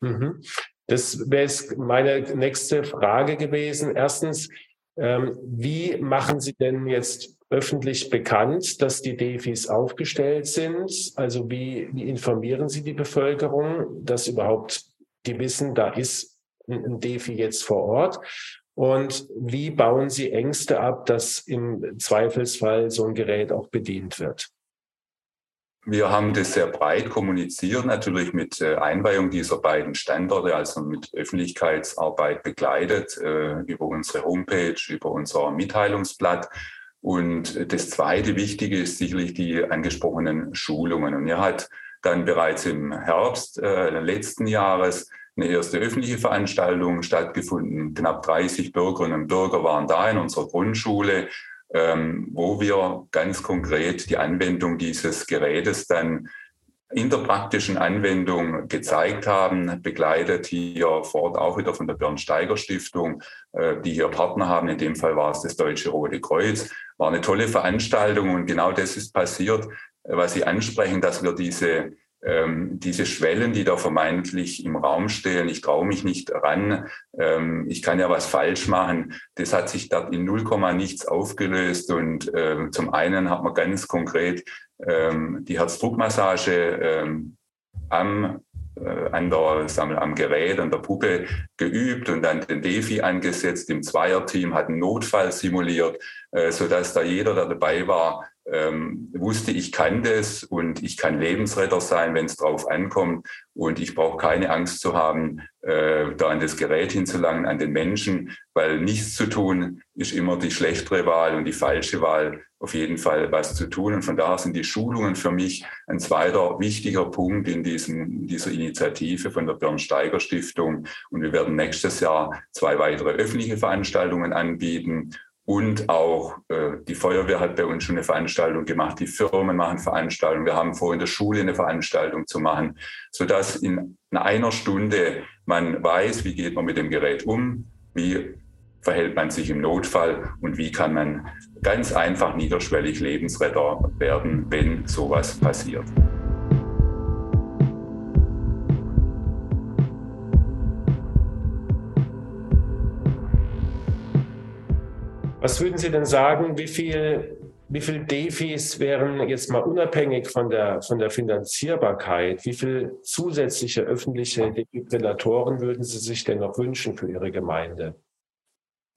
Speaker 1: Mhm. Das wäre meine nächste Frage gewesen. Erstens, ähm, wie machen Sie denn jetzt öffentlich bekannt, dass die DEFIs aufgestellt sind? Also wie, wie informieren Sie die Bevölkerung, dass überhaupt die wissen, da ist ein DEFI jetzt vor Ort? Und wie bauen Sie Ängste ab, dass im Zweifelsfall so ein Gerät auch bedient wird?
Speaker 4: Wir haben das sehr breit kommuniziert, natürlich mit äh, Einweihung dieser beiden Standorte, also mit Öffentlichkeitsarbeit begleitet, äh, über unsere Homepage, über unser Mitteilungsblatt. Und das zweite Wichtige ist sicherlich die angesprochenen Schulungen. Und er hat dann bereits im Herbst äh, letzten Jahres eine erste öffentliche Veranstaltung stattgefunden. Knapp 30 Bürgerinnen und Bürger waren da in unserer Grundschule, wo wir ganz konkret die Anwendung dieses Gerätes dann in der praktischen Anwendung gezeigt haben, begleitet hier vor Ort auch wieder von der Bernsteiger Stiftung, äh, die hier Partner haben. In dem Fall war es das Deutsche Rote Kreuz. War eine tolle Veranstaltung und genau das ist passiert, was Sie ansprechen, dass wir diese ähm, diese Schwellen, die da vermeintlich im Raum stehen, ich traue mich nicht ran, ähm, ich kann ja was falsch machen, das hat sich dort in 0, nichts aufgelöst. Und ähm, zum einen hat man ganz konkret ähm, die Herzdruckmassage ähm, am äh, an der, sagen wir, am Gerät, an der Puppe geübt und dann den Defi angesetzt. Im Zweierteam hat einen Notfall simuliert, äh, sodass da jeder, der dabei war, ähm, wusste, ich kann das und ich kann Lebensretter sein, wenn es drauf ankommt. Und ich brauche keine Angst zu haben, äh, da an das Gerät hinzulangen, an den Menschen, weil nichts zu tun ist immer die schlechtere Wahl und die falsche Wahl auf jeden Fall was zu tun. Und von daher sind die Schulungen für mich ein zweiter wichtiger Punkt in diesem, dieser Initiative von der Bernsteiger Stiftung. Und wir werden nächstes Jahr zwei weitere öffentliche Veranstaltungen anbieten. Und auch äh, die Feuerwehr hat bei uns schon eine Veranstaltung gemacht, die Firmen machen Veranstaltungen. Wir haben vor, in der Schule eine Veranstaltung zu machen, sodass in einer Stunde man weiß, wie geht man mit dem Gerät um, wie verhält man sich im Notfall und wie kann man ganz einfach niederschwellig Lebensretter werden, wenn sowas passiert.
Speaker 1: Was würden Sie denn sagen, wie viel wie viel Defis wären jetzt mal unabhängig von der, von der Finanzierbarkeit, wie viel zusätzliche öffentliche Defibrillatoren würden Sie sich denn noch wünschen für Ihre Gemeinde?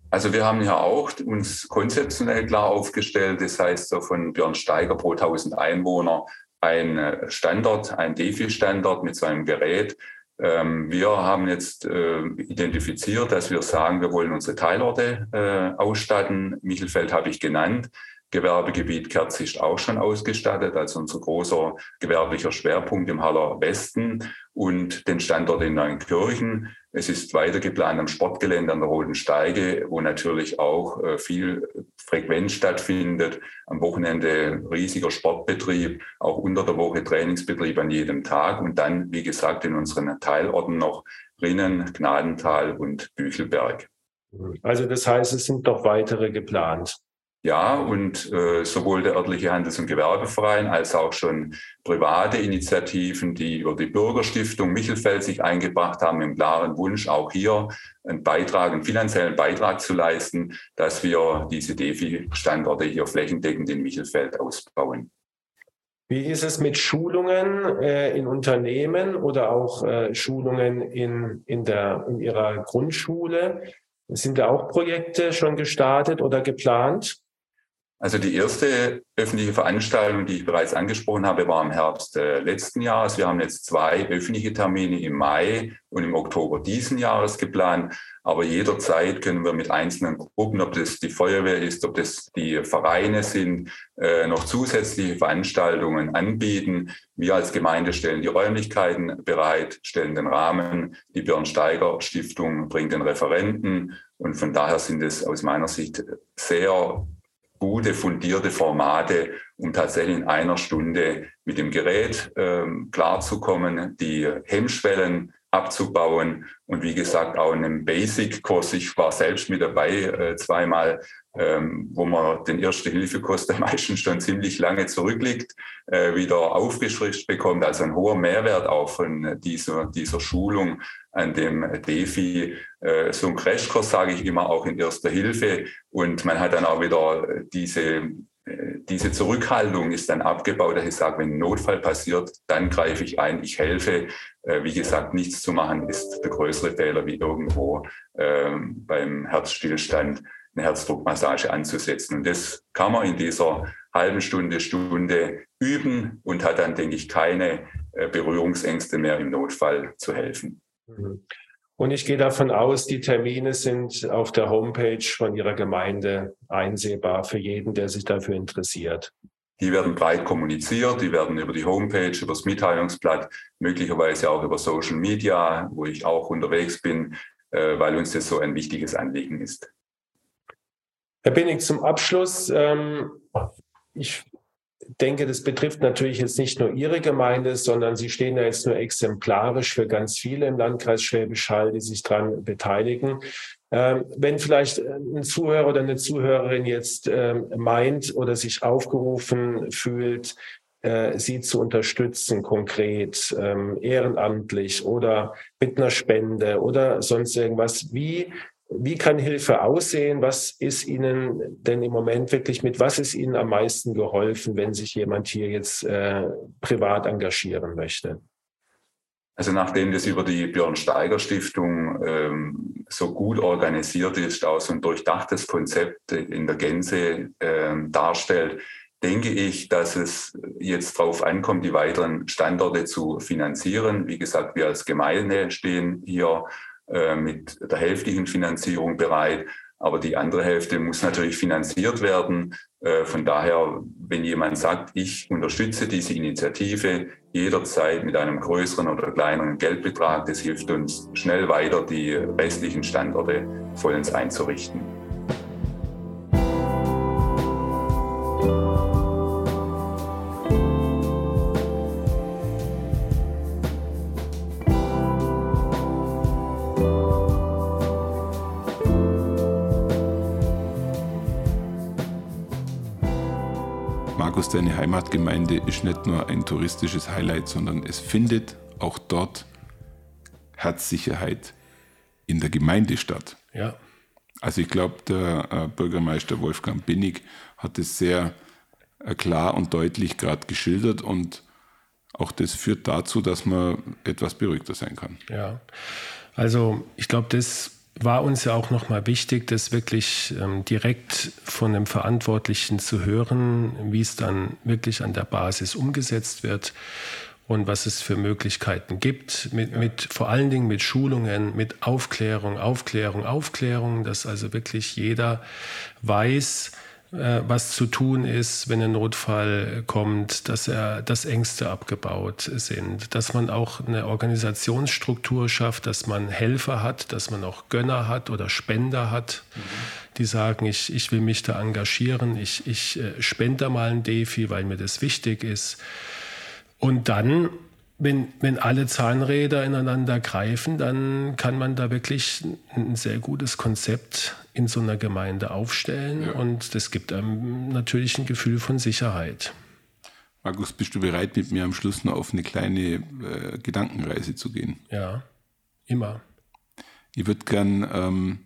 Speaker 4: Also wir haben ja auch uns konzeptionell klar aufgestellt. Das heißt, so von Björn Steiger pro 1000 Einwohner ein Standard, ein Defi-Standard mit so einem Gerät. Ähm, wir haben jetzt äh, identifiziert, dass wir sagen, wir wollen unsere Teilorte äh, ausstatten. Michelfeld habe ich genannt. Gewerbegebiet Kerz ist auch schon ausgestattet, also unser großer gewerblicher Schwerpunkt im Haller Westen und den Standort in Neunkirchen. Es ist weiter geplant am Sportgelände an der Roten Steige, wo natürlich auch äh, viel Frequenz stattfindet. Am Wochenende riesiger Sportbetrieb, auch unter der Woche Trainingsbetrieb an jedem Tag und dann, wie gesagt, in unseren Teilorten noch Rinnen, Gnadental und Büchelberg.
Speaker 1: Also das heißt, es sind doch weitere geplant.
Speaker 4: Ja, und äh, sowohl der örtliche Handels- und Gewerbeverein als auch schon private Initiativen, die über die Bürgerstiftung Michelfeld sich eingebracht haben, im klaren Wunsch, auch hier einen Beitrag, einen finanziellen Beitrag zu leisten, dass wir diese DEFI-Standorte hier flächendeckend in Michelfeld ausbauen.
Speaker 1: Wie ist es mit Schulungen äh, in Unternehmen oder auch äh, Schulungen in, in, der, in Ihrer Grundschule? Sind da auch Projekte schon gestartet oder geplant?
Speaker 4: Also die erste öffentliche Veranstaltung, die ich bereits angesprochen habe, war im Herbst äh, letzten Jahres. Wir haben jetzt zwei öffentliche Termine im Mai und im Oktober diesen Jahres geplant. Aber jederzeit können wir mit einzelnen Gruppen, ob das die Feuerwehr ist, ob das die Vereine sind, äh, noch zusätzliche Veranstaltungen anbieten. Wir als Gemeinde stellen die Räumlichkeiten bereit, stellen den Rahmen. Die Björn Steiger Stiftung bringt den Referenten. Und von daher sind es aus meiner Sicht sehr gute, fundierte Formate, um tatsächlich in einer Stunde mit dem Gerät ähm, klarzukommen, die Hemmschwellen abzubauen und wie gesagt auch in einem Basic-Kurs. Ich war selbst mit dabei äh, zweimal, ähm, wo man den Erste-Hilfe-Kurs der meisten schon ziemlich lange zurückliegt, äh, wieder aufgefrischt bekommt. Also ein hoher Mehrwert auch von dieser, dieser Schulung an dem DEFI. Äh, so ein Crashkurs sage ich immer auch in Erster Hilfe und man hat dann auch wieder diese diese Zurückhaltung ist dann abgebaut, dass ich sage, wenn ein Notfall passiert, dann greife ich ein, ich helfe. Äh, wie gesagt, nichts zu machen ist der größere Fehler, wie irgendwo ähm, beim Herzstillstand eine Herzdruckmassage anzusetzen. Und das kann man in dieser halben Stunde, Stunde üben und hat dann, denke ich, keine äh, Berührungsängste mehr im Notfall zu helfen.
Speaker 1: Mhm. Und ich gehe davon aus, die Termine sind auf der Homepage von Ihrer Gemeinde einsehbar für jeden, der sich dafür interessiert.
Speaker 4: Die werden breit kommuniziert, die werden über die Homepage, über das Mitteilungsblatt, möglicherweise auch über Social Media, wo ich auch unterwegs bin, äh, weil uns das so ein wichtiges Anliegen ist.
Speaker 1: Herr Binnig, zum Abschluss. Ähm, ich denke, das betrifft natürlich jetzt nicht nur Ihre Gemeinde, sondern Sie stehen ja jetzt nur exemplarisch für ganz viele im Landkreis Schwäbisch Hall, die sich daran beteiligen. Ähm, wenn vielleicht ein Zuhörer oder eine Zuhörerin jetzt ähm, meint oder sich aufgerufen fühlt, äh, Sie zu unterstützen, konkret, ähm, ehrenamtlich oder mit einer Spende oder sonst irgendwas, wie wie kann Hilfe aussehen? Was ist Ihnen denn im Moment wirklich mit, was ist Ihnen am meisten geholfen, wenn sich jemand hier jetzt äh, privat engagieren möchte?
Speaker 4: Also nachdem das über die Björn Steiger Stiftung ähm, so gut organisiert ist, auch so ein durchdachtes Konzept in der Gänze ähm, darstellt, denke ich, dass es jetzt darauf ankommt, die weiteren Standorte zu finanzieren. Wie gesagt, wir als Gemeinde stehen hier äh, mit der hälftigen Finanzierung bereit. Aber die andere Hälfte muss natürlich finanziert werden. Äh, von daher, wenn jemand sagt, ich unterstütze diese Initiative jederzeit mit einem größeren oder kleineren Geldbetrag, das hilft uns schnell weiter, die restlichen Standorte vollends einzurichten.
Speaker 3: Heimatgemeinde ist nicht nur ein touristisches Highlight, sondern es findet auch dort Herzsicherheit in der Gemeinde statt.
Speaker 1: Ja.
Speaker 3: Also ich glaube, der äh, Bürgermeister Wolfgang Binnig hat es sehr äh, klar und deutlich gerade geschildert und auch das führt dazu, dass man etwas beruhigter sein kann.
Speaker 1: Ja, also ich glaube, das war uns ja auch nochmal wichtig, das wirklich ähm, direkt von dem Verantwortlichen zu hören, wie es dann wirklich an der Basis umgesetzt wird und was es für Möglichkeiten gibt, mit, ja. mit vor allen Dingen mit Schulungen, mit Aufklärung, Aufklärung, Aufklärung, dass also wirklich jeder weiß, äh, was zu tun ist, wenn ein Notfall kommt, dass er, dass Ängste abgebaut sind, dass man auch eine Organisationsstruktur schafft, dass man Helfer hat, dass man auch Gönner hat oder Spender hat, mhm. die sagen, ich, ich will mich da engagieren, ich, ich äh, spende mal ein Defi, weil mir das wichtig ist. Und dann, wenn, wenn alle Zahnräder ineinander greifen, dann kann man da wirklich ein sehr gutes Konzept in so einer Gemeinde aufstellen. Ja. Und das gibt einem natürlich ein Gefühl von Sicherheit.
Speaker 3: Markus, bist du bereit, mit mir am Schluss noch auf eine kleine äh, Gedankenreise zu gehen?
Speaker 1: Ja, immer.
Speaker 3: Ich würde gern ähm,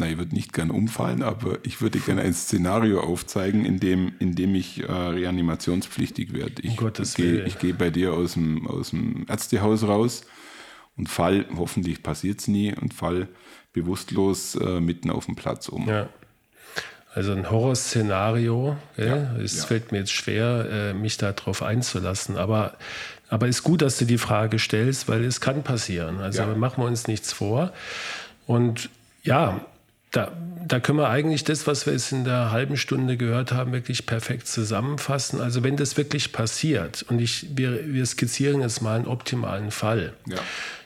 Speaker 3: na, ich würde nicht gern umfallen, aber ich würde gerne ein Szenario aufzeigen, in dem, in dem ich äh, reanimationspflichtig werde. Ich,
Speaker 1: um
Speaker 3: ich gehe geh bei dir aus dem, aus dem Ärztehaus raus und fall, hoffentlich passiert es nie, und fall bewusstlos äh, mitten auf dem Platz um.
Speaker 1: Ja. Also ein Horrorszenario. Ja, es ja. fällt mir jetzt schwer, äh, mich darauf einzulassen. Aber, aber ist gut, dass du die Frage stellst, weil es kann passieren. Also ja. machen wir uns nichts vor. Und ja, da, da können wir eigentlich das, was wir jetzt in der halben Stunde gehört haben, wirklich perfekt zusammenfassen. Also wenn das wirklich passiert, und ich, wir, wir skizzieren jetzt mal einen optimalen Fall, ja.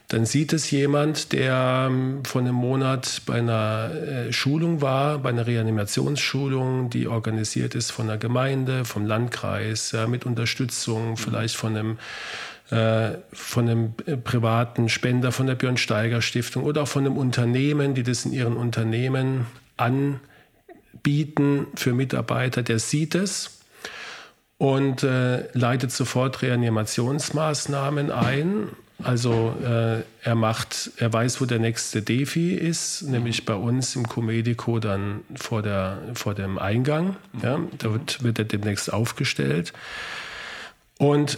Speaker 1: Dann sieht es jemand, der ähm, vor einem Monat bei einer äh, Schulung war, bei einer Reanimationsschulung, die organisiert ist von der Gemeinde, vom Landkreis, mit Unterstützung, mhm. vielleicht von einem äh, von einem äh, privaten Spender von der Björn Steiger Stiftung oder auch von einem Unternehmen, die das in ihren Unternehmen anbieten für Mitarbeiter, der sieht es und äh, leitet sofort Reanimationsmaßnahmen ein. Also äh, er macht, er weiß, wo der nächste Defi ist, nämlich bei uns im Comedico dann vor, der, vor dem Eingang. Ja, da wird, wird er demnächst aufgestellt. Und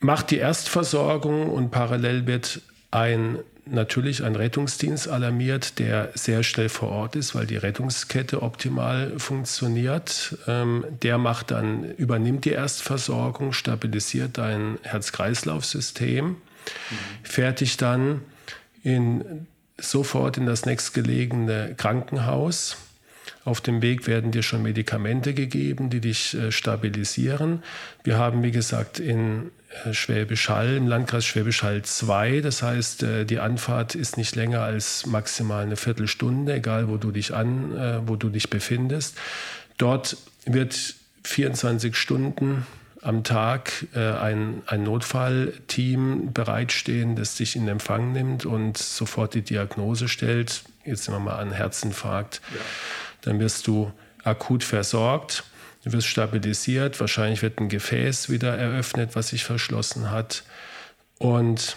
Speaker 1: macht die Erstversorgung und parallel wird ein natürlich ein Rettungsdienst alarmiert, der sehr schnell vor Ort ist, weil die Rettungskette optimal funktioniert. Ähm, der macht dann, übernimmt die Erstversorgung, stabilisiert dein Herz-Kreislauf-System, mhm. fertigt dann in, sofort in das nächstgelegene Krankenhaus. Auf dem Weg werden dir schon Medikamente gegeben, die dich äh, stabilisieren. Wir haben, wie gesagt, in äh, Schwäbisch Hall, im Landkreis Schwäbisch Hall 2. Das heißt, äh, die Anfahrt ist nicht länger als maximal eine Viertelstunde, egal wo du dich an, äh, wo du dich befindest. Dort wird 24 Stunden am Tag ein, ein Notfallteam bereitstehen, das dich in Empfang nimmt und sofort die Diagnose stellt. Jetzt nehmen wir mal an Herzinfarkt. Ja. Dann wirst du akut versorgt Du wirst stabilisiert, wahrscheinlich wird ein Gefäß wieder eröffnet, was sich verschlossen hat. Und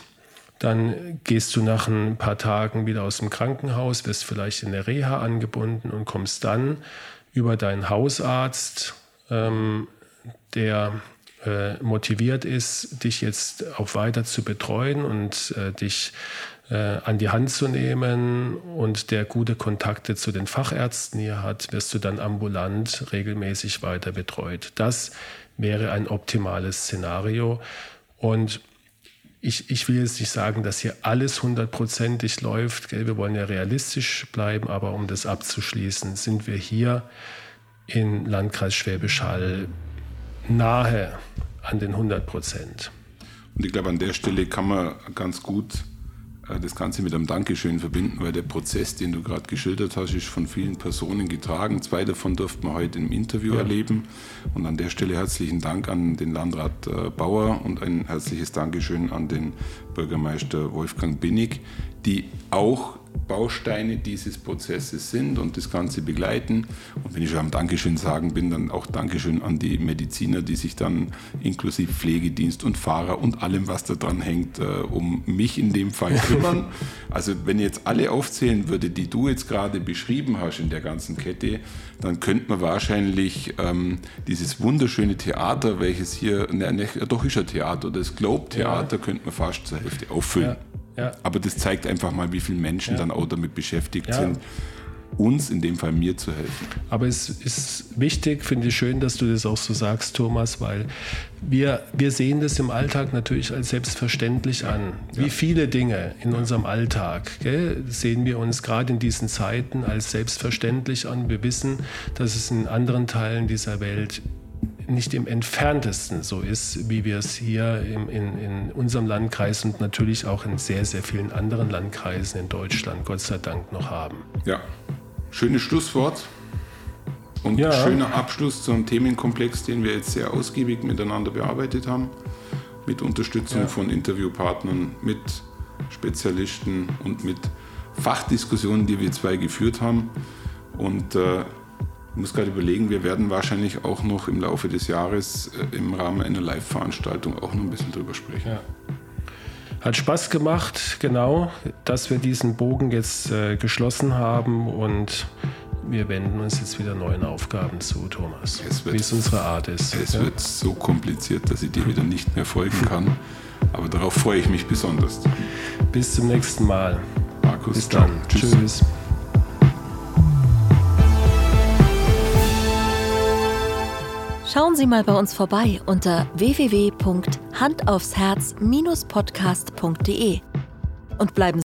Speaker 1: dann gehst du nach ein paar Tagen wieder aus dem Krankenhaus, wirst vielleicht in der Reha angebunden und kommst dann über deinen Hausarzt, ähm, der äh, motiviert ist, dich jetzt auch weiter zu betreuen und äh, dich äh, an die Hand zu nehmen und der gute Kontakte zu den Fachärzten hier hat, wirst du dann ambulant regelmäßig weiter betreut. Das wäre ein optimales Szenario. Und ich, ich will jetzt nicht sagen, dass hier alles hundertprozentig läuft. Gell? Wir wollen ja realistisch bleiben, aber um das abzuschließen, sind wir hier in Landkreis Schwäbisch Hall nahe an den 100 Prozent.
Speaker 3: Und ich glaube, an der Stelle kann man ganz gut äh, das Ganze mit einem Dankeschön verbinden, weil der Prozess, den du gerade geschildert hast, ist von vielen Personen getragen. Zwei davon durften wir heute im Interview ja. erleben. Und an der Stelle herzlichen Dank an den Landrat äh, Bauer und ein herzliches Dankeschön an den Bürgermeister Wolfgang Binnig, die auch Bausteine dieses Prozesses sind und das Ganze begleiten. Und wenn ich schon am Dankeschön sagen bin, dann auch Dankeschön an die Mediziner, die sich dann inklusive Pflegedienst und Fahrer und allem, was da dran hängt, äh, um mich in dem Fall kümmern. Also wenn ich jetzt alle aufzählen würde, die du jetzt gerade beschrieben hast in der ganzen Kette, dann könnte man wahrscheinlich ähm, dieses wunderschöne Theater, welches hier, ne, ne, doch ist ein Theater, das Globe Theater, ja. könnte man fast zur Hälfte auffüllen. Ja. Ja. Aber das zeigt einfach mal, wie viele Menschen ja. dann auch damit beschäftigt ja. sind, uns, in dem Fall mir, zu helfen.
Speaker 1: Aber es ist wichtig, finde ich schön, dass du das auch so sagst, Thomas, weil wir, wir sehen das im Alltag natürlich als selbstverständlich an. Wie viele Dinge in unserem Alltag gell, sehen wir uns gerade in diesen Zeiten als selbstverständlich an. Wir wissen, dass es in anderen Teilen dieser Welt nicht im entferntesten so ist, wie wir es hier im, in, in unserem Landkreis und natürlich auch in sehr, sehr vielen anderen Landkreisen in Deutschland, Gott sei Dank, noch haben.
Speaker 3: Ja, schönes Schlusswort und ja. schöner Abschluss zum Themenkomplex, den wir jetzt sehr ausgiebig miteinander bearbeitet haben, mit Unterstützung ja. von Interviewpartnern, mit Spezialisten und mit Fachdiskussionen, die wir zwei geführt haben. Und äh, ich muss gerade überlegen, wir werden wahrscheinlich auch noch im Laufe des Jahres äh, im Rahmen einer Live-Veranstaltung auch noch ein bisschen drüber sprechen. Ja.
Speaker 1: Hat Spaß gemacht, genau, dass wir diesen Bogen jetzt äh, geschlossen haben und wir wenden uns jetzt wieder neuen Aufgaben zu, Thomas.
Speaker 3: wie es unsere Art ist. Es ja? wird so kompliziert, dass ich dir wieder nicht mehr folgen kann. Aber darauf freue ich mich besonders.
Speaker 1: Bis zum nächsten Mal.
Speaker 3: Markus,
Speaker 1: Bis dann. Tschüss. Tschüss.
Speaker 5: Schauen Sie mal bei uns vorbei unter www.handaufsherz-podcast.de und bleiben